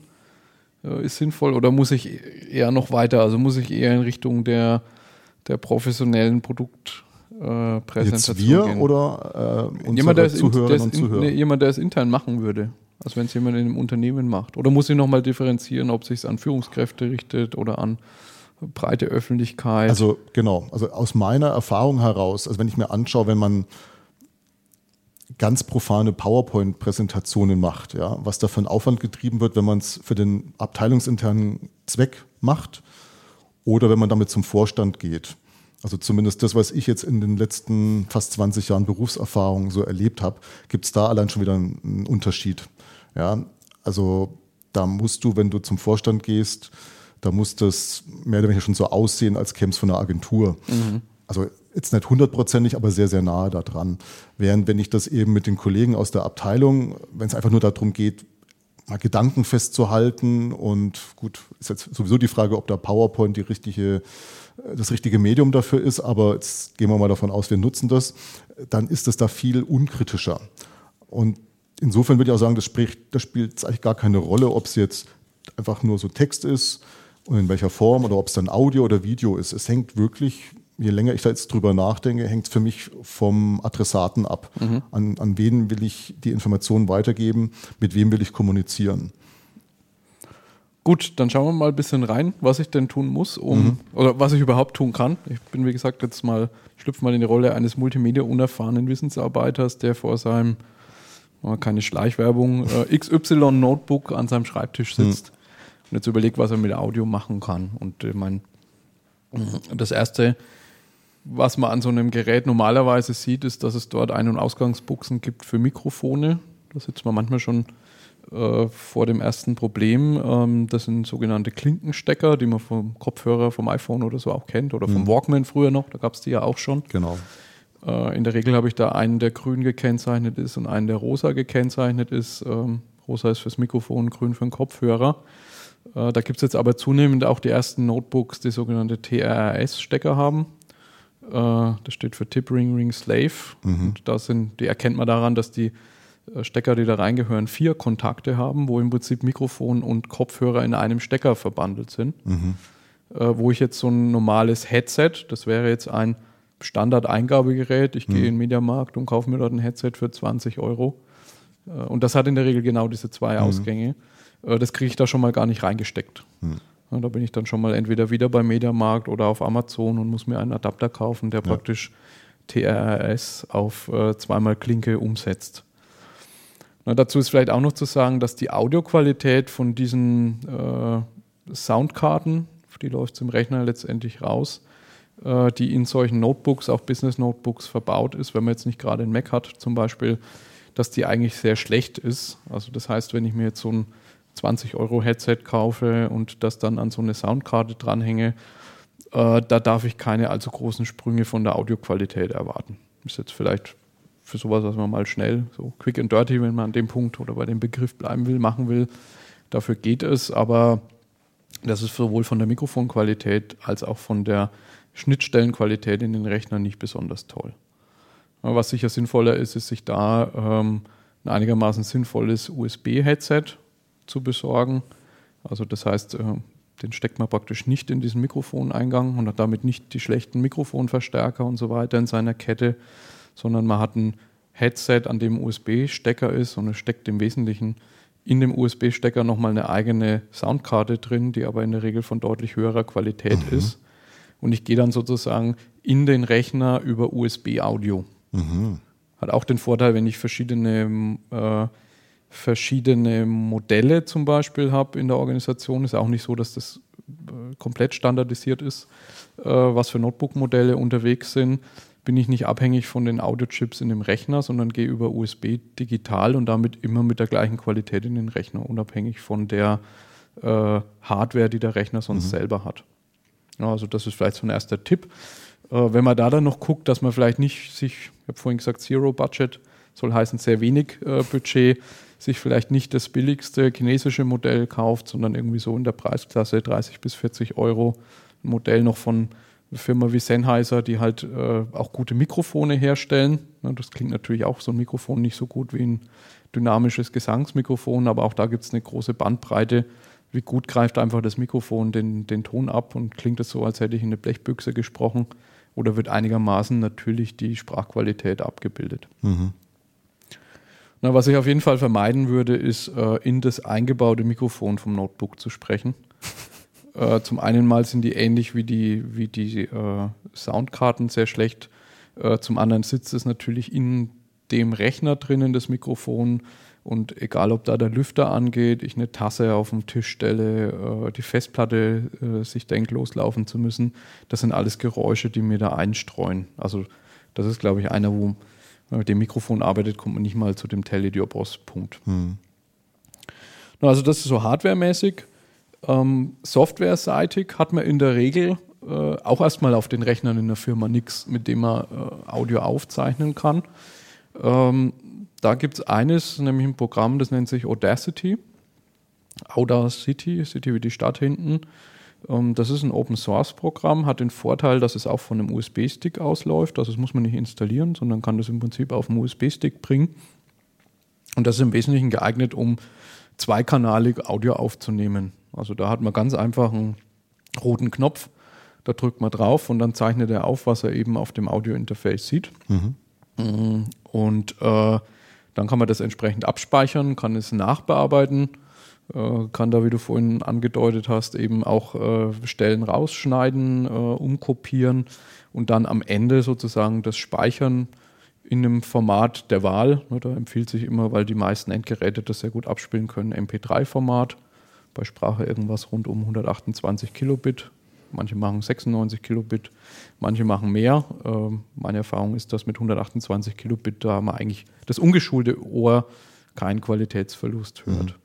ist sinnvoll oder muss ich eher noch weiter, also muss ich eher in Richtung der, der professionellen Produktpräsentation äh, Jetzt wir gehen? oder äh, jemand, der Zuhörerinnen und Zuhörer? Nee, jemand, der es intern machen würde als wenn es jemand in einem Unternehmen macht? Oder muss ich nochmal differenzieren, ob es sich an Führungskräfte richtet oder an breite Öffentlichkeit? Also genau, also aus meiner Erfahrung heraus, also wenn ich mir anschaue, wenn man ganz profane PowerPoint-Präsentationen macht, ja, was da für ein Aufwand getrieben wird, wenn man es für den abteilungsinternen Zweck macht oder wenn man damit zum Vorstand geht. Also zumindest das, was ich jetzt in den letzten fast 20 Jahren Berufserfahrung so erlebt habe, gibt es da allein schon wieder einen Unterschied. Ja, also da musst du, wenn du zum Vorstand gehst, da muss das mehr oder weniger schon so aussehen, als käme es von einer Agentur. Mhm. Also jetzt nicht hundertprozentig, aber sehr, sehr nahe daran. Während wenn ich das eben mit den Kollegen aus der Abteilung, wenn es einfach nur darum geht, mal Gedanken festzuhalten und gut, ist jetzt sowieso die Frage, ob da PowerPoint die richtige, das richtige Medium dafür ist, aber jetzt gehen wir mal davon aus, wir nutzen das, dann ist es da viel unkritischer. Und insofern würde ich auch sagen, das, spricht, das spielt eigentlich gar keine Rolle, ob es jetzt einfach nur so Text ist und in welcher Form oder ob es dann Audio oder Video ist. Es hängt wirklich, je länger ich da jetzt drüber nachdenke, hängt es für mich vom Adressaten ab. Mhm. An, an wen will ich die Informationen weitergeben, mit wem will ich kommunizieren. Gut, dann schauen wir mal ein bisschen rein, was ich denn tun muss, um mhm. oder was ich überhaupt tun kann. Ich bin, wie gesagt, jetzt mal, schlüpfe mal in die Rolle eines Multimedia-unerfahrenen Wissensarbeiters, der vor seinem keine Schleichwerbung, <laughs> äh, XY Notebook an seinem Schreibtisch sitzt hm. und jetzt überlegt, was er mit Audio machen kann. Und ich meine, das erste, was man an so einem Gerät normalerweise sieht, ist, dass es dort Ein- und Ausgangsbuchsen gibt für Mikrofone. Da sitzt man manchmal schon äh, vor dem ersten Problem. Ähm, das sind sogenannte Klinkenstecker, die man vom Kopfhörer, vom iPhone oder so auch kennt oder vom hm. Walkman früher noch. Da gab es die ja auch schon. Genau. Äh, in der Regel habe ich da einen, der grün gekennzeichnet ist und einen, der rosa gekennzeichnet ist. Ähm, rosa ist fürs Mikrofon, grün für den Kopfhörer. Äh, da gibt es jetzt aber zunehmend auch die ersten Notebooks, die sogenannte TRS-Stecker haben. Äh, das steht für Tip Ring Ring Slave. Mhm. Und da sind, die erkennt man daran, dass die äh, Stecker, die da reingehören, vier Kontakte haben, wo im Prinzip Mikrofon und Kopfhörer in einem Stecker verbandelt sind. Mhm. Äh, wo ich jetzt so ein normales Headset, das wäre jetzt ein Standard-Eingabegerät. Ich gehe mhm. in den Mediamarkt und kaufe mir dort ein Headset für 20 Euro. Äh, und das hat in der Regel genau diese zwei mhm. Ausgänge. Äh, das kriege ich da schon mal gar nicht reingesteckt. Mhm. Da bin ich dann schon mal entweder wieder beim Mediamarkt oder auf Amazon und muss mir einen Adapter kaufen, der ja. praktisch TRS auf äh, zweimal Klinke umsetzt. Na, dazu ist vielleicht auch noch zu sagen, dass die Audioqualität von diesen äh, Soundkarten, die läuft es im Rechner letztendlich raus, äh, die in solchen Notebooks, auch Business Notebooks verbaut ist, wenn man jetzt nicht gerade einen Mac hat zum Beispiel, dass die eigentlich sehr schlecht ist. Also das heißt, wenn ich mir jetzt so ein 20 Euro Headset kaufe und das dann an so eine Soundkarte dranhänge, äh, da darf ich keine allzu großen Sprünge von der Audioqualität erwarten. Ist jetzt vielleicht für sowas, was man mal schnell, so quick and dirty, wenn man an dem Punkt oder bei dem Begriff bleiben will, machen will. Dafür geht es, aber das ist sowohl von der Mikrofonqualität als auch von der Schnittstellenqualität in den Rechnern nicht besonders toll. Was sicher sinnvoller ist, ist sich da ähm, ein einigermaßen sinnvolles USB-Headset zu besorgen. Also das heißt, äh, den steckt man praktisch nicht in diesen Mikrofoneingang und hat damit nicht die schlechten Mikrofonverstärker und so weiter in seiner Kette, sondern man hat ein Headset, an dem USB-Stecker ist und es steckt im Wesentlichen in dem USB-Stecker nochmal eine eigene Soundkarte drin, die aber in der Regel von deutlich höherer Qualität mhm. ist. Und ich gehe dann sozusagen in den Rechner über USB-Audio. Mhm. Hat auch den Vorteil, wenn ich verschiedene, äh, verschiedene Modelle zum Beispiel habe in der Organisation, ist auch nicht so, dass das äh, komplett standardisiert ist, äh, was für Notebook-Modelle unterwegs sind, bin ich nicht abhängig von den Audiochips in dem Rechner, sondern gehe über USB digital und damit immer mit der gleichen Qualität in den Rechner, unabhängig von der äh, Hardware, die der Rechner sonst mhm. selber hat. Also das ist vielleicht so ein erster Tipp. Wenn man da dann noch guckt, dass man vielleicht nicht sich, ich habe vorhin gesagt, Zero Budget, soll heißen sehr wenig Budget, sich vielleicht nicht das billigste chinesische Modell kauft, sondern irgendwie so in der Preisklasse 30 bis 40 Euro ein Modell noch von einer Firma wie Sennheiser, die halt äh, auch gute Mikrofone herstellen. Ja, das klingt natürlich auch so ein Mikrofon nicht so gut wie ein dynamisches Gesangsmikrofon, aber auch da gibt es eine große Bandbreite wie gut greift einfach das Mikrofon den, den Ton ab und klingt es so, als hätte ich in eine Blechbüchse gesprochen oder wird einigermaßen natürlich die Sprachqualität abgebildet. Mhm. Na, was ich auf jeden Fall vermeiden würde, ist äh, in das eingebaute Mikrofon vom Notebook zu sprechen. <laughs> äh, zum einen mal sind die ähnlich wie die, wie die äh, Soundkarten sehr schlecht. Äh, zum anderen sitzt es natürlich in dem Rechner drinnen, das Mikrofon. Und egal, ob da der Lüfter angeht, ich eine Tasse auf den Tisch stelle, äh, die Festplatte äh, sich denkt, loslaufen zu müssen, das sind alles Geräusche, die mir da einstreuen. Also das ist, glaube ich, einer, wo man mit dem Mikrofon arbeitet, kommt man nicht mal zu dem Telediopos-Punkt. Hm. Also das ist so hardwaremäßig. Ähm, Softwareseitig hat man in der Regel äh, auch erstmal auf den Rechnern in der Firma nichts, mit dem man äh, Audio aufzeichnen kann. Ähm, da gibt es eines, nämlich ein Programm, das nennt sich Audacity. Audacity, City wie die Stadt hinten. Ähm, das ist ein Open Source Programm, hat den Vorteil, dass es auch von einem USB-Stick ausläuft. Also das muss man nicht installieren, sondern kann das im Prinzip auf dem USB-Stick bringen. Und das ist im Wesentlichen geeignet, um zweikanalig Audio aufzunehmen. Also da hat man ganz einfach einen roten Knopf, da drückt man drauf und dann zeichnet er auf, was er eben auf dem Audio-Interface sieht. Mhm. Mm, und äh, dann kann man das entsprechend abspeichern, kann es nachbearbeiten, kann da, wie du vorhin angedeutet hast, eben auch äh, Stellen rausschneiden, äh, umkopieren und dann am Ende sozusagen das Speichern in einem Format der Wahl. Ne, da empfiehlt sich immer, weil die meisten Endgeräte das sehr gut abspielen können, MP3-Format. Bei Sprache irgendwas rund um 128 Kilobit Manche machen 96 Kilobit, manche machen mehr. Ähm, meine Erfahrung ist, dass mit 128 Kilobit da man eigentlich das ungeschulte Ohr keinen Qualitätsverlust hört. Mhm.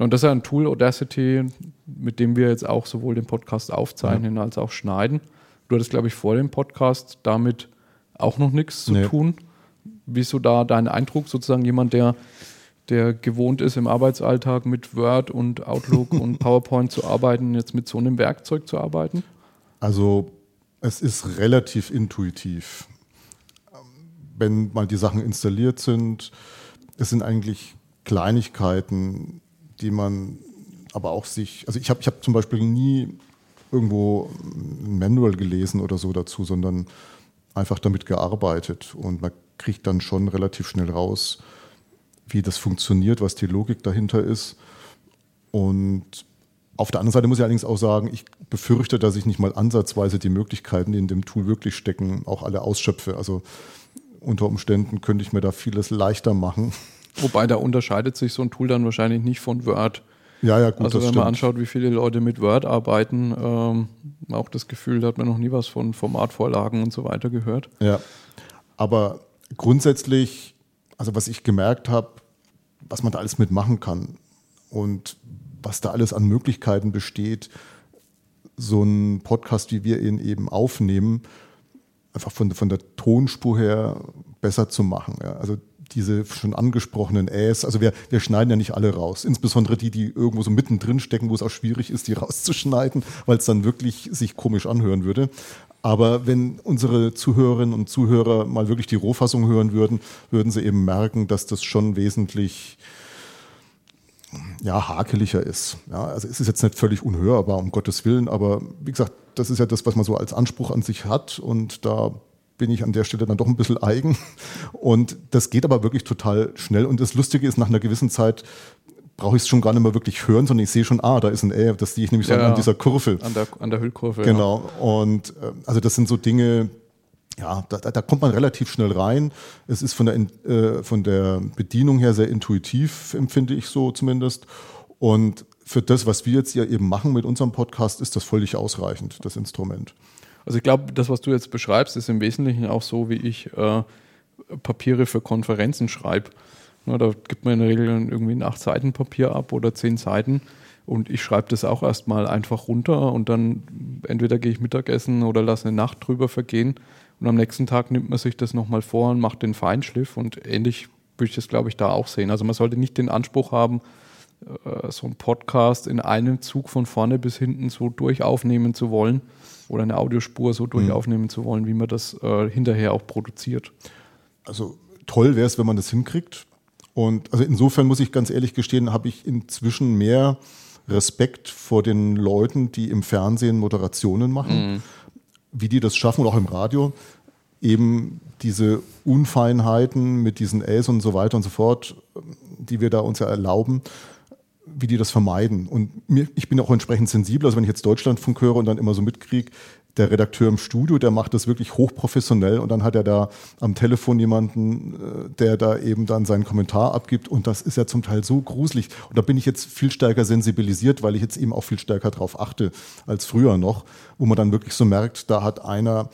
Und das ist ein Tool, Audacity, mit dem wir jetzt auch sowohl den Podcast aufzeichnen mhm. als auch schneiden. Du hattest, glaube ich, vor dem Podcast damit auch noch nichts zu nee. tun. Wie ist so da dein Eindruck, sozusagen jemand, der der gewohnt ist, im Arbeitsalltag mit Word und Outlook und <laughs> PowerPoint zu arbeiten, jetzt mit so einem Werkzeug zu arbeiten? Also es ist relativ intuitiv. Wenn mal die Sachen installiert sind, es sind eigentlich Kleinigkeiten, die man aber auch sich, also ich habe ich hab zum Beispiel nie irgendwo ein Manual gelesen oder so dazu, sondern einfach damit gearbeitet und man kriegt dann schon relativ schnell raus, wie das funktioniert, was die Logik dahinter ist. Und auf der anderen Seite muss ich allerdings auch sagen, ich befürchte, dass ich nicht mal ansatzweise die Möglichkeiten, die in dem Tool wirklich stecken, auch alle ausschöpfe. Also unter Umständen könnte ich mir da vieles leichter machen. Wobei da unterscheidet sich so ein Tool dann wahrscheinlich nicht von Word. Ja, ja, gut. Also wenn stimmt. man anschaut, wie viele Leute mit Word arbeiten, ähm, auch das Gefühl, da hat man noch nie was von Formatvorlagen und so weiter gehört. Ja, aber grundsätzlich, also was ich gemerkt habe, was man da alles mitmachen kann. und was da alles an Möglichkeiten besteht, so einen Podcast, wie wir ihn eben aufnehmen, einfach von, von der Tonspur her besser zu machen. Ja. Also diese schon angesprochenen Äs, also wir, wir schneiden ja nicht alle raus, insbesondere die, die irgendwo so mittendrin stecken, wo es auch schwierig ist, die <laughs> rauszuschneiden, weil es dann wirklich sich komisch anhören würde. Aber wenn unsere Zuhörerinnen und Zuhörer mal wirklich die Rohfassung hören würden, würden sie eben merken, dass das schon wesentlich ja, hakeliger ist. Ja, also es ist jetzt nicht völlig unhörbar, um Gottes Willen, aber wie gesagt, das ist ja das, was man so als Anspruch an sich hat und da bin ich an der Stelle dann doch ein bisschen eigen. Und das geht aber wirklich total schnell. Und das Lustige ist, nach einer gewissen Zeit brauche ich es schon gar nicht mehr wirklich hören, sondern ich sehe schon, ah, da ist ein Ä, das sehe ich nämlich ja, an dieser Kurve. An der, an der Hüllkurve. Genau. Ja. Und äh, also das sind so Dinge, ja, da, da, kommt man relativ schnell rein. Es ist von der, äh, von der Bedienung her sehr intuitiv, empfinde ich so zumindest. Und für das, was wir jetzt ja eben machen mit unserem Podcast, ist das völlig ausreichend, das Instrument. Also ich glaube, das, was du jetzt beschreibst, ist im Wesentlichen auch so, wie ich äh, Papiere für Konferenzen schreibe. Ja, da gibt man in der Regel irgendwie ein 8 Seiten Papier ab oder 10 Seiten. Und ich schreibe das auch erstmal einfach runter und dann entweder gehe ich Mittagessen oder lasse eine Nacht drüber vergehen und am nächsten Tag nimmt man sich das nochmal vor und macht den Feinschliff und ähnlich würde ich das, glaube ich, da auch sehen. Also man sollte nicht den Anspruch haben, äh, so einen Podcast in einem Zug von vorne bis hinten so durchaufnehmen zu wollen oder eine Audiospur so durchaufnehmen mhm. zu wollen, wie man das äh, hinterher auch produziert. Also toll wäre es, wenn man das hinkriegt. Und also insofern muss ich ganz ehrlich gestehen, habe ich inzwischen mehr Respekt vor den Leuten, die im Fernsehen Moderationen machen. Mhm wie die das schaffen oder auch im Radio, eben diese Unfeinheiten mit diesen Äs und so weiter und so fort, die wir da uns ja erlauben, wie die das vermeiden. Und mir, ich bin auch entsprechend sensibel, also wenn ich jetzt Deutschlandfunk höre und dann immer so mitkriege, der Redakteur im Studio, der macht das wirklich hochprofessionell und dann hat er da am Telefon jemanden, äh, der da eben dann seinen Kommentar abgibt und das ist ja zum Teil so gruselig und da bin ich jetzt viel stärker sensibilisiert, weil ich jetzt eben auch viel stärker drauf achte als früher noch, wo man dann wirklich so merkt, da hat einer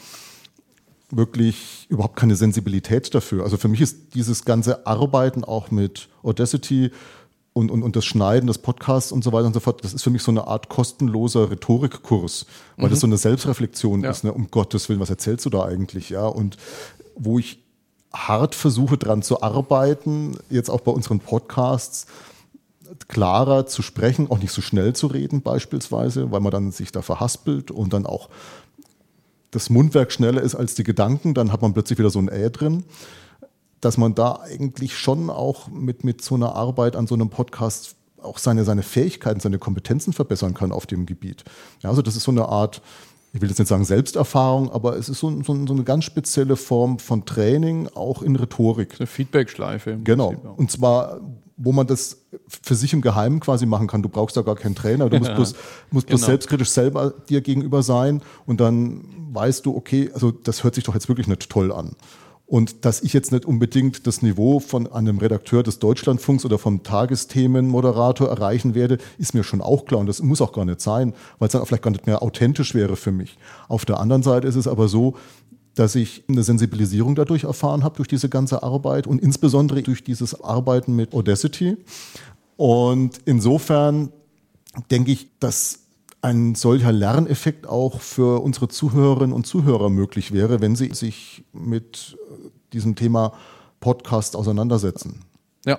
wirklich überhaupt keine Sensibilität dafür. Also für mich ist dieses ganze Arbeiten auch mit Audacity und, und, und das Schneiden des Podcasts und so weiter und so fort, das ist für mich so eine Art kostenloser Rhetorikkurs, weil mhm. das so eine Selbstreflexion ja. ist, ne? um Gottes Willen, was erzählst du da eigentlich, ja? Und wo ich hart versuche, dran zu arbeiten, jetzt auch bei unseren Podcasts, klarer zu sprechen, auch nicht so schnell zu reden beispielsweise, weil man dann sich da verhaspelt und dann auch das Mundwerk schneller ist als die Gedanken, dann hat man plötzlich wieder so ein Ä drin dass man da eigentlich schon auch mit, mit so einer Arbeit an so einem Podcast auch seine, seine Fähigkeiten, seine Kompetenzen verbessern kann auf dem Gebiet. Ja, also das ist so eine Art, ich will jetzt nicht sagen Selbsterfahrung, aber es ist so, so, so eine ganz spezielle Form von Training, auch in Rhetorik. Eine Feedback-Schleife. Genau. Prinzip, Und zwar, wo man das für sich im Geheimen quasi machen kann. Du brauchst da gar keinen Trainer. Du musst, bloß, musst bloß genau. selbstkritisch selber dir gegenüber sein und dann weißt du, okay, also das hört sich doch jetzt wirklich nicht toll an. Und dass ich jetzt nicht unbedingt das Niveau von einem Redakteur des Deutschlandfunks oder vom Tagesthemenmoderator erreichen werde, ist mir schon auch klar. Und das muss auch gar nicht sein, weil es dann vielleicht gar nicht mehr authentisch wäre für mich. Auf der anderen Seite ist es aber so, dass ich eine Sensibilisierung dadurch erfahren habe, durch diese ganze Arbeit und insbesondere durch dieses Arbeiten mit Audacity. Und insofern denke ich, dass ein solcher Lerneffekt auch für unsere Zuhörerinnen und Zuhörer möglich wäre, wenn sie sich mit diesem Thema Podcast auseinandersetzen. Ja.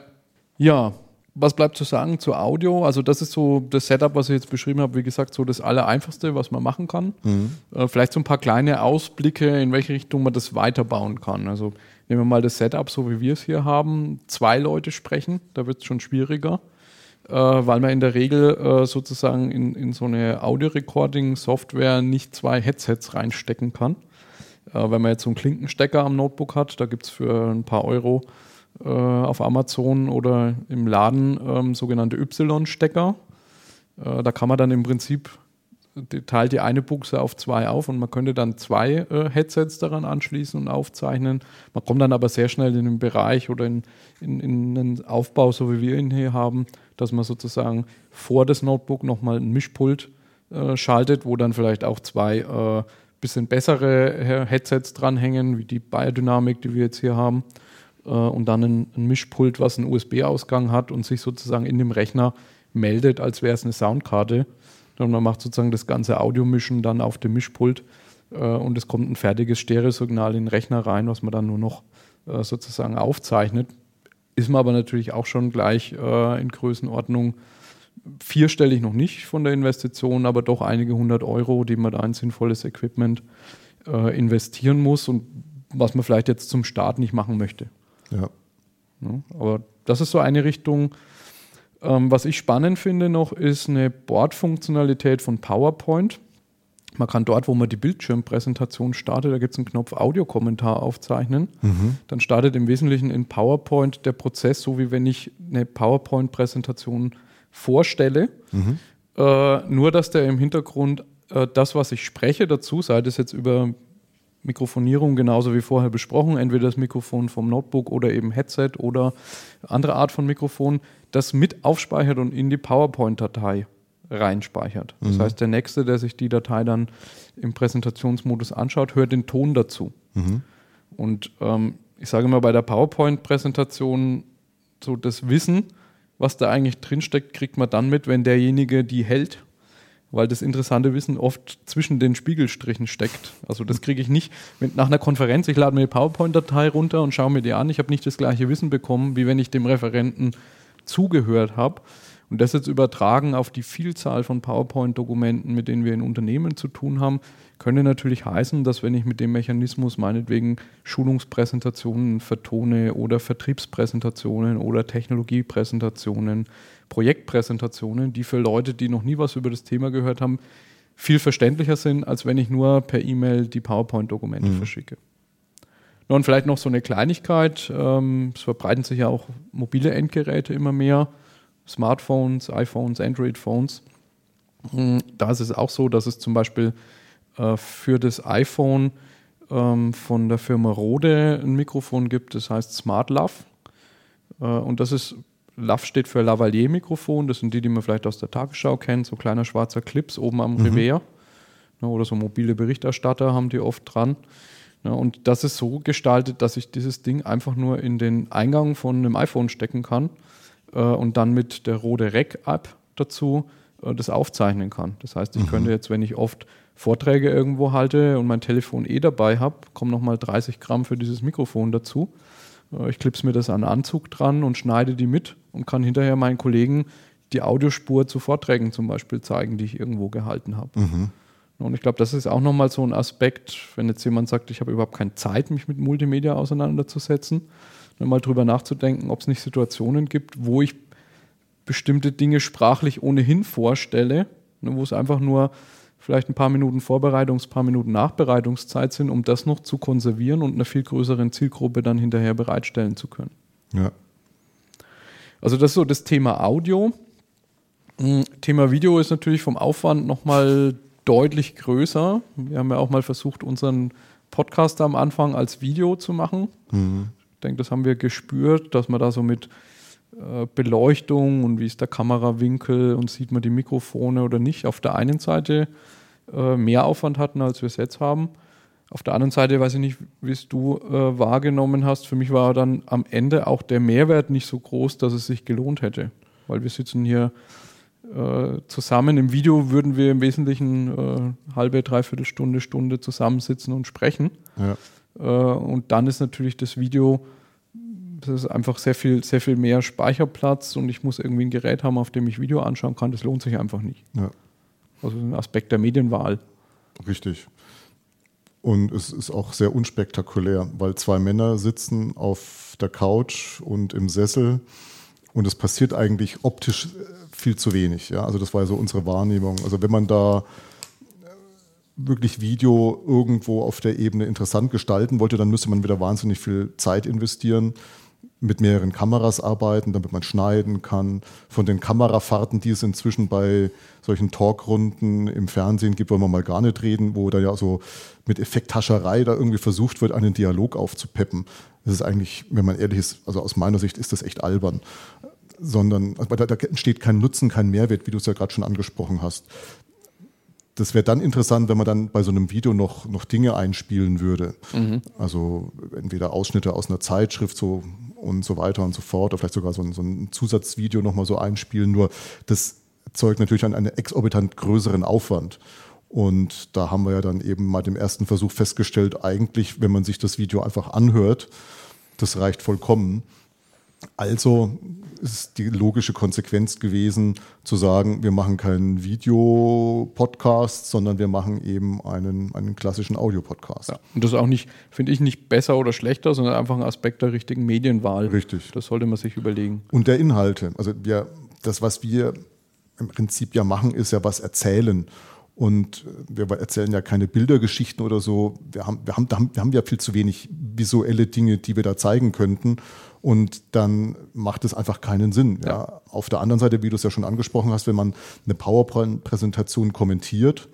Ja, was bleibt zu sagen zu Audio? Also das ist so das Setup, was ich jetzt beschrieben habe, wie gesagt, so das Allereinfachste, was man machen kann. Mhm. Äh, vielleicht so ein paar kleine Ausblicke, in welche Richtung man das weiterbauen kann. Also nehmen wir mal das Setup, so wie wir es hier haben. Zwei Leute sprechen, da wird es schon schwieriger äh, weil man in der Regel äh, sozusagen in, in so eine Audio-Recording-Software nicht zwei Headsets reinstecken kann. Äh, wenn man jetzt so einen Klinkenstecker am Notebook hat, da gibt es für ein paar Euro äh, auf Amazon oder im Laden ähm, sogenannte Y-Stecker. Äh, da kann man dann im Prinzip teilt die eine Buchse auf zwei auf und man könnte dann zwei äh, Headsets daran anschließen und aufzeichnen. Man kommt dann aber sehr schnell in den Bereich oder in, in, in einen Aufbau, so wie wir ihn hier haben, dass man sozusagen vor das Notebook nochmal ein Mischpult äh, schaltet, wo dann vielleicht auch zwei äh, bisschen bessere Headsets dranhängen, wie die Biodynamik, die wir jetzt hier haben. Äh, und dann ein, ein Mischpult, was einen USB-Ausgang hat und sich sozusagen in dem Rechner meldet, als wäre es eine Soundkarte. Und man macht sozusagen das ganze Audiomischen dann auf dem Mischpult äh, und es kommt ein fertiges Stereosignal in den Rechner rein, was man dann nur noch äh, sozusagen aufzeichnet. Ist man aber natürlich auch schon gleich äh, in Größenordnung vierstellig noch nicht von der Investition, aber doch einige hundert Euro, die man da in sinnvolles Equipment äh, investieren muss und was man vielleicht jetzt zum Start nicht machen möchte. Ja. ja aber das ist so eine Richtung. Ähm, was ich spannend finde noch, ist eine Bordfunktionalität von PowerPoint. Man kann dort, wo man die Bildschirmpräsentation startet, da gibt es einen Knopf Audiokommentar aufzeichnen. Mhm. Dann startet im Wesentlichen in PowerPoint der Prozess, so wie wenn ich eine PowerPoint-Präsentation vorstelle. Mhm. Äh, nur, dass der im Hintergrund äh, das, was ich spreche dazu, sei das jetzt über Mikrofonierung genauso wie vorher besprochen, entweder das Mikrofon vom Notebook oder eben Headset oder andere Art von Mikrofon, das mit aufspeichert und in die PowerPoint-Datei reinspeichert. Das mhm. heißt, der Nächste, der sich die Datei dann im Präsentationsmodus anschaut, hört den Ton dazu. Mhm. Und ähm, ich sage mal, bei der PowerPoint-Präsentation so das Wissen, was da eigentlich drinsteckt, kriegt man dann mit, wenn derjenige die hält, weil das interessante Wissen oft zwischen den Spiegelstrichen steckt. Also das kriege ich nicht wenn, nach einer Konferenz, ich lade mir die PowerPoint-Datei runter und schaue mir die an. Ich habe nicht das gleiche Wissen bekommen, wie wenn ich dem Referenten zugehört habe. Und das jetzt übertragen auf die Vielzahl von PowerPoint-Dokumenten, mit denen wir in Unternehmen zu tun haben, könnte natürlich heißen, dass wenn ich mit dem Mechanismus meinetwegen Schulungspräsentationen vertone oder Vertriebspräsentationen oder Technologiepräsentationen, Projektpräsentationen, die für Leute, die noch nie was über das Thema gehört haben, viel verständlicher sind, als wenn ich nur per E-Mail die PowerPoint-Dokumente mhm. verschicke. Und vielleicht noch so eine Kleinigkeit, ähm, es verbreiten sich ja auch mobile Endgeräte immer mehr, Smartphones, iPhones, Android-Phones. Hm, da ist es auch so, dass es zum Beispiel äh, für das iPhone ähm, von der Firma Rode ein Mikrofon gibt, das heißt Smart Love. Äh, und das ist, Love steht für Lavalier-Mikrofon, das sind die, die man vielleicht aus der Tagesschau kennt, so kleiner schwarzer Clips oben am mhm. Revers. Ne, oder so mobile Berichterstatter haben die oft dran. Ne, und das ist so gestaltet, dass ich dieses Ding einfach nur in den Eingang von einem iPhone stecken kann äh, und dann mit der Rode Rec-App dazu das aufzeichnen kann. Das heißt, ich mhm. könnte jetzt, wenn ich oft Vorträge irgendwo halte und mein Telefon eh dabei habe, kommen nochmal 30 Gramm für dieses Mikrofon dazu. Äh, ich klipse mir das an Anzug dran und schneide die mit und kann hinterher meinen Kollegen die Audiospur zu Vorträgen zum Beispiel zeigen, die ich irgendwo gehalten habe. Mhm. Und ich glaube, das ist auch nochmal so ein Aspekt, wenn jetzt jemand sagt, ich habe überhaupt keine Zeit, mich mit Multimedia auseinanderzusetzen, mal drüber nachzudenken, ob es nicht Situationen gibt, wo ich bestimmte Dinge sprachlich ohnehin vorstelle, ne, wo es einfach nur vielleicht ein paar Minuten Vorbereitungs-, paar Minuten Nachbereitungszeit sind, um das noch zu konservieren und einer viel größeren Zielgruppe dann hinterher bereitstellen zu können. Ja. Also das ist so das Thema Audio. Hm, Thema Video ist natürlich vom Aufwand nochmal deutlich größer. Wir haben ja auch mal versucht, unseren Podcast am Anfang als Video zu machen. Mhm. Denke, das haben wir gespürt, dass man da so mit äh, Beleuchtung und wie ist der Kamerawinkel und sieht man die Mikrofone oder nicht auf der einen Seite äh, mehr Aufwand hatten, als wir es jetzt haben. Auf der anderen Seite weiß ich nicht, wie es du äh, wahrgenommen hast. Für mich war dann am Ende auch der Mehrwert nicht so groß, dass es sich gelohnt hätte. Weil wir sitzen hier äh, zusammen. Im Video würden wir im Wesentlichen äh, halbe, dreiviertel Stunde, Stunde zusammensitzen und sprechen. Ja. Äh, und dann ist natürlich das Video, das ist einfach sehr viel, sehr viel mehr Speicherplatz und ich muss irgendwie ein Gerät haben, auf dem ich Video anschauen kann. Das lohnt sich einfach nicht. Ja. Also ein Aspekt der Medienwahl. Richtig. Und es ist auch sehr unspektakulär, weil zwei Männer sitzen auf der Couch und im Sessel und es passiert eigentlich optisch äh, viel zu wenig. Ja? Also das war so unsere Wahrnehmung. Also wenn man da wirklich Video irgendwo auf der Ebene interessant gestalten wollte, dann müsste man wieder wahnsinnig viel Zeit investieren mit mehreren Kameras arbeiten, damit man schneiden kann. Von den Kamerafahrten, die es inzwischen bei solchen Talkrunden im Fernsehen gibt, wollen wir mal gar nicht reden, wo da ja so mit Effekthascherei da irgendwie versucht wird, einen Dialog aufzupeppen. Das ist eigentlich, wenn man ehrlich ist, also aus meiner Sicht ist das echt albern. Sondern da entsteht kein Nutzen, kein Mehrwert, wie du es ja gerade schon angesprochen hast das wäre dann interessant, wenn man dann bei so einem Video noch, noch Dinge einspielen würde. Mhm. Also entweder Ausschnitte aus einer Zeitschrift, so und so weiter und so fort, oder vielleicht sogar so ein, so ein Zusatzvideo nochmal so einspielen. Nur das erzeugt natürlich einen exorbitant größeren Aufwand. Und da haben wir ja dann eben mal dem ersten Versuch festgestellt, eigentlich, wenn man sich das Video einfach anhört, das reicht vollkommen. Also ist die logische Konsequenz gewesen, zu sagen, wir machen keinen Videopodcast, sondern wir machen eben einen, einen klassischen Audiopodcast. Ja, und das ist auch nicht, finde ich, nicht besser oder schlechter, sondern einfach ein Aspekt der richtigen Medienwahl. Richtig. Das sollte man sich überlegen. Und der Inhalte. Also wir, das, was wir im Prinzip ja machen, ist ja was erzählen. Und wir erzählen ja keine Bildergeschichten oder so. Wir haben, wir, haben, wir haben ja viel zu wenig visuelle Dinge, die wir da zeigen könnten. Und dann macht es einfach keinen Sinn. Ja. ja. Auf der anderen Seite, wie du es ja schon angesprochen hast, wenn man eine PowerPoint-Präsentation kommentiert,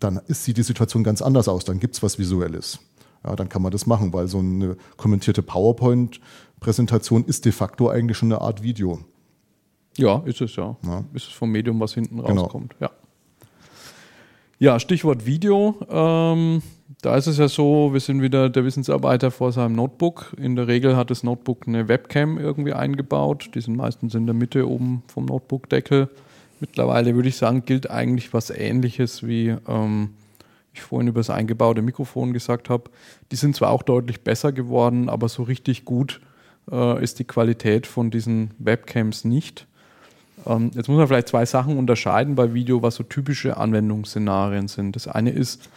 dann ist, sieht die Situation ganz anders aus. Dann gibt es was Visuelles. Ja, dann kann man das machen, weil so eine kommentierte PowerPoint-Präsentation ist de facto eigentlich schon eine Art Video. Ja, ist es ja. ja. Ist es vom Medium, was hinten genau. rauskommt. Ja. Ja, Stichwort Video. Ähm, da ist es ja so, wir sind wieder der Wissensarbeiter vor seinem Notebook. In der Regel hat das Notebook eine Webcam irgendwie eingebaut. Die sind meistens in der Mitte oben vom Notebook-Deckel. Mittlerweile würde ich sagen, gilt eigentlich was Ähnliches wie ähm, ich vorhin über das eingebaute Mikrofon gesagt habe. Die sind zwar auch deutlich besser geworden, aber so richtig gut äh, ist die Qualität von diesen Webcams nicht. Ähm, jetzt muss man vielleicht zwei Sachen unterscheiden bei Video, was so typische Anwendungsszenarien sind. Das eine ist,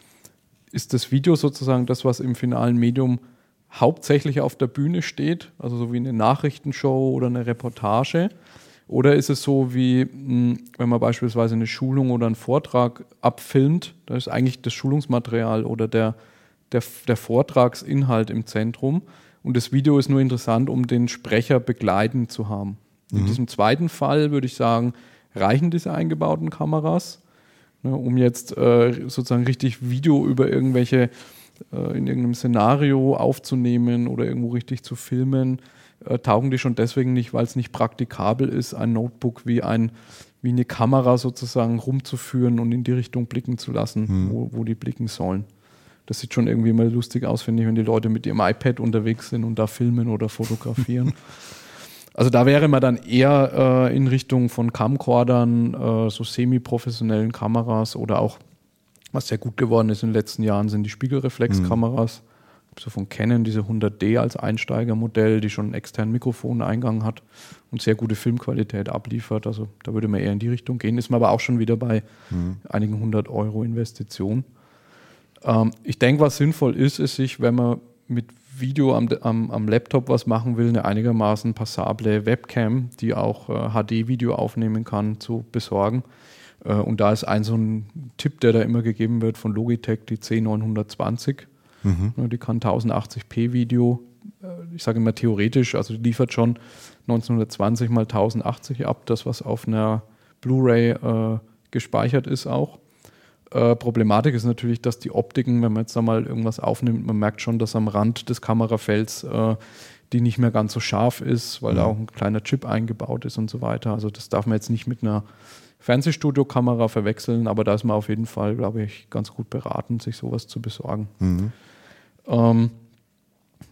ist das Video sozusagen das, was im finalen Medium hauptsächlich auf der Bühne steht, also so wie eine Nachrichtenshow oder eine Reportage? Oder ist es so wie, hm, wenn man beispielsweise eine Schulung oder einen Vortrag abfilmt, da ist eigentlich das Schulungsmaterial oder der, der, der Vortragsinhalt im Zentrum und das Video ist nur interessant, um den Sprecher begleitend zu haben. In mhm. diesem zweiten Fall würde ich sagen, reichen diese eingebauten Kameras, ne, um jetzt äh, sozusagen richtig Video über irgendwelche, äh, in irgendeinem Szenario aufzunehmen oder irgendwo richtig zu filmen. Äh, taugen die schon deswegen nicht, weil es nicht praktikabel ist, ein Notebook wie ein wie eine Kamera sozusagen rumzuführen und in die Richtung blicken zu lassen, mhm. wo, wo die blicken sollen. Das sieht schon irgendwie mal lustig aus, finde ich, wenn die Leute mit ihrem iPad unterwegs sind und da filmen oder fotografieren. <laughs> Also da wäre man dann eher äh, in Richtung von Camcordern, äh, so semi-professionellen Kameras oder auch, was sehr gut geworden ist in den letzten Jahren, sind die Spiegelreflexkameras. Mhm. So von Canon diese 100D als Einsteigermodell, die schon einen externen Mikrofoneingang hat und sehr gute Filmqualität abliefert. Also da würde man eher in die Richtung gehen. Ist man aber auch schon wieder bei mhm. einigen hundert Euro Investition. Ähm, ich denke, was sinnvoll ist, ist sich, wenn man mit Video am, am, am, Laptop was machen will, eine einigermaßen passable Webcam, die auch äh, HD-Video aufnehmen kann, zu besorgen. Äh, und da ist ein so ein Tipp, der da immer gegeben wird von Logitech, die C920. Mhm. Die kann 1080p Video, äh, ich sage immer theoretisch, also die liefert schon 1920 mal 1080 ab, das was auf einer Blu-ray äh, gespeichert ist auch. Äh, Problematik ist natürlich, dass die Optiken, wenn man jetzt da mal irgendwas aufnimmt, man merkt schon, dass am Rand des Kamerafelds äh, die nicht mehr ganz so scharf ist, weil mhm. da auch ein kleiner Chip eingebaut ist und so weiter. Also das darf man jetzt nicht mit einer Fernsehstudio-Kamera verwechseln, aber da ist man auf jeden Fall, glaube ich, ganz gut beraten, sich sowas zu besorgen. Mhm. Ähm,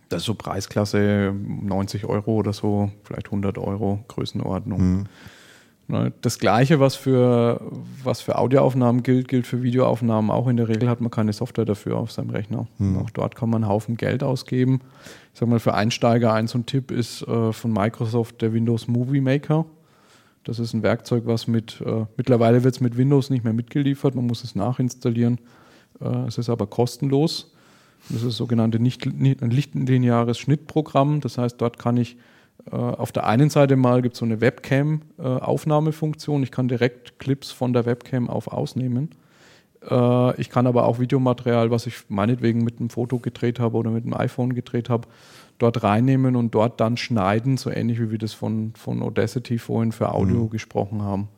das ist so Preisklasse 90 Euro oder so, vielleicht 100 Euro Größenordnung. Mhm. Ne, das Gleiche, was für, was für Audioaufnahmen gilt, gilt für Videoaufnahmen auch. In der Regel hat man keine Software dafür auf seinem Rechner. Hm. Auch dort kann man einen Haufen Geld ausgeben. Ich sag mal, für Einsteiger ein so ein Tipp ist äh, von Microsoft der Windows Movie Maker. Das ist ein Werkzeug, was mit, äh, mittlerweile wird es mit Windows nicht mehr mitgeliefert, man muss es nachinstallieren. Äh, es ist aber kostenlos. Das ist das sogenannte nicht, nicht, ein lineares Schnittprogramm. Das heißt, dort kann ich auf der einen Seite mal gibt es so eine Webcam-Aufnahmefunktion. ich kann direkt Clips von der Webcam auf ausnehmen. Äh, ich kann aber auch Videomaterial, was ich meinetwegen mit einem Foto gedreht habe oder mit einem iPhone gedreht habe, dort reinnehmen und dort dann schneiden, so ähnlich wie wir das von, von Audacity vorhin für Audio mhm. gesprochen haben.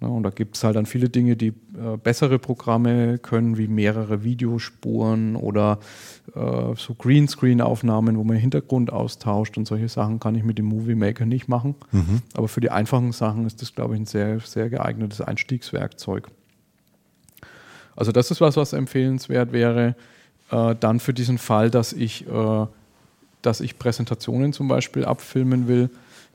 Ja, und da gibt es halt dann viele Dinge, die äh, bessere Programme können, wie mehrere Videospuren oder äh, so Greenscreen-Aufnahmen, wo man Hintergrund austauscht und solche Sachen kann ich mit dem Movie Maker nicht machen. Mhm. Aber für die einfachen Sachen ist das, glaube ich, ein sehr, sehr geeignetes Einstiegswerkzeug. Also das ist was, was empfehlenswert wäre. Äh, dann für diesen Fall, dass ich äh, dass ich Präsentationen zum Beispiel abfilmen will,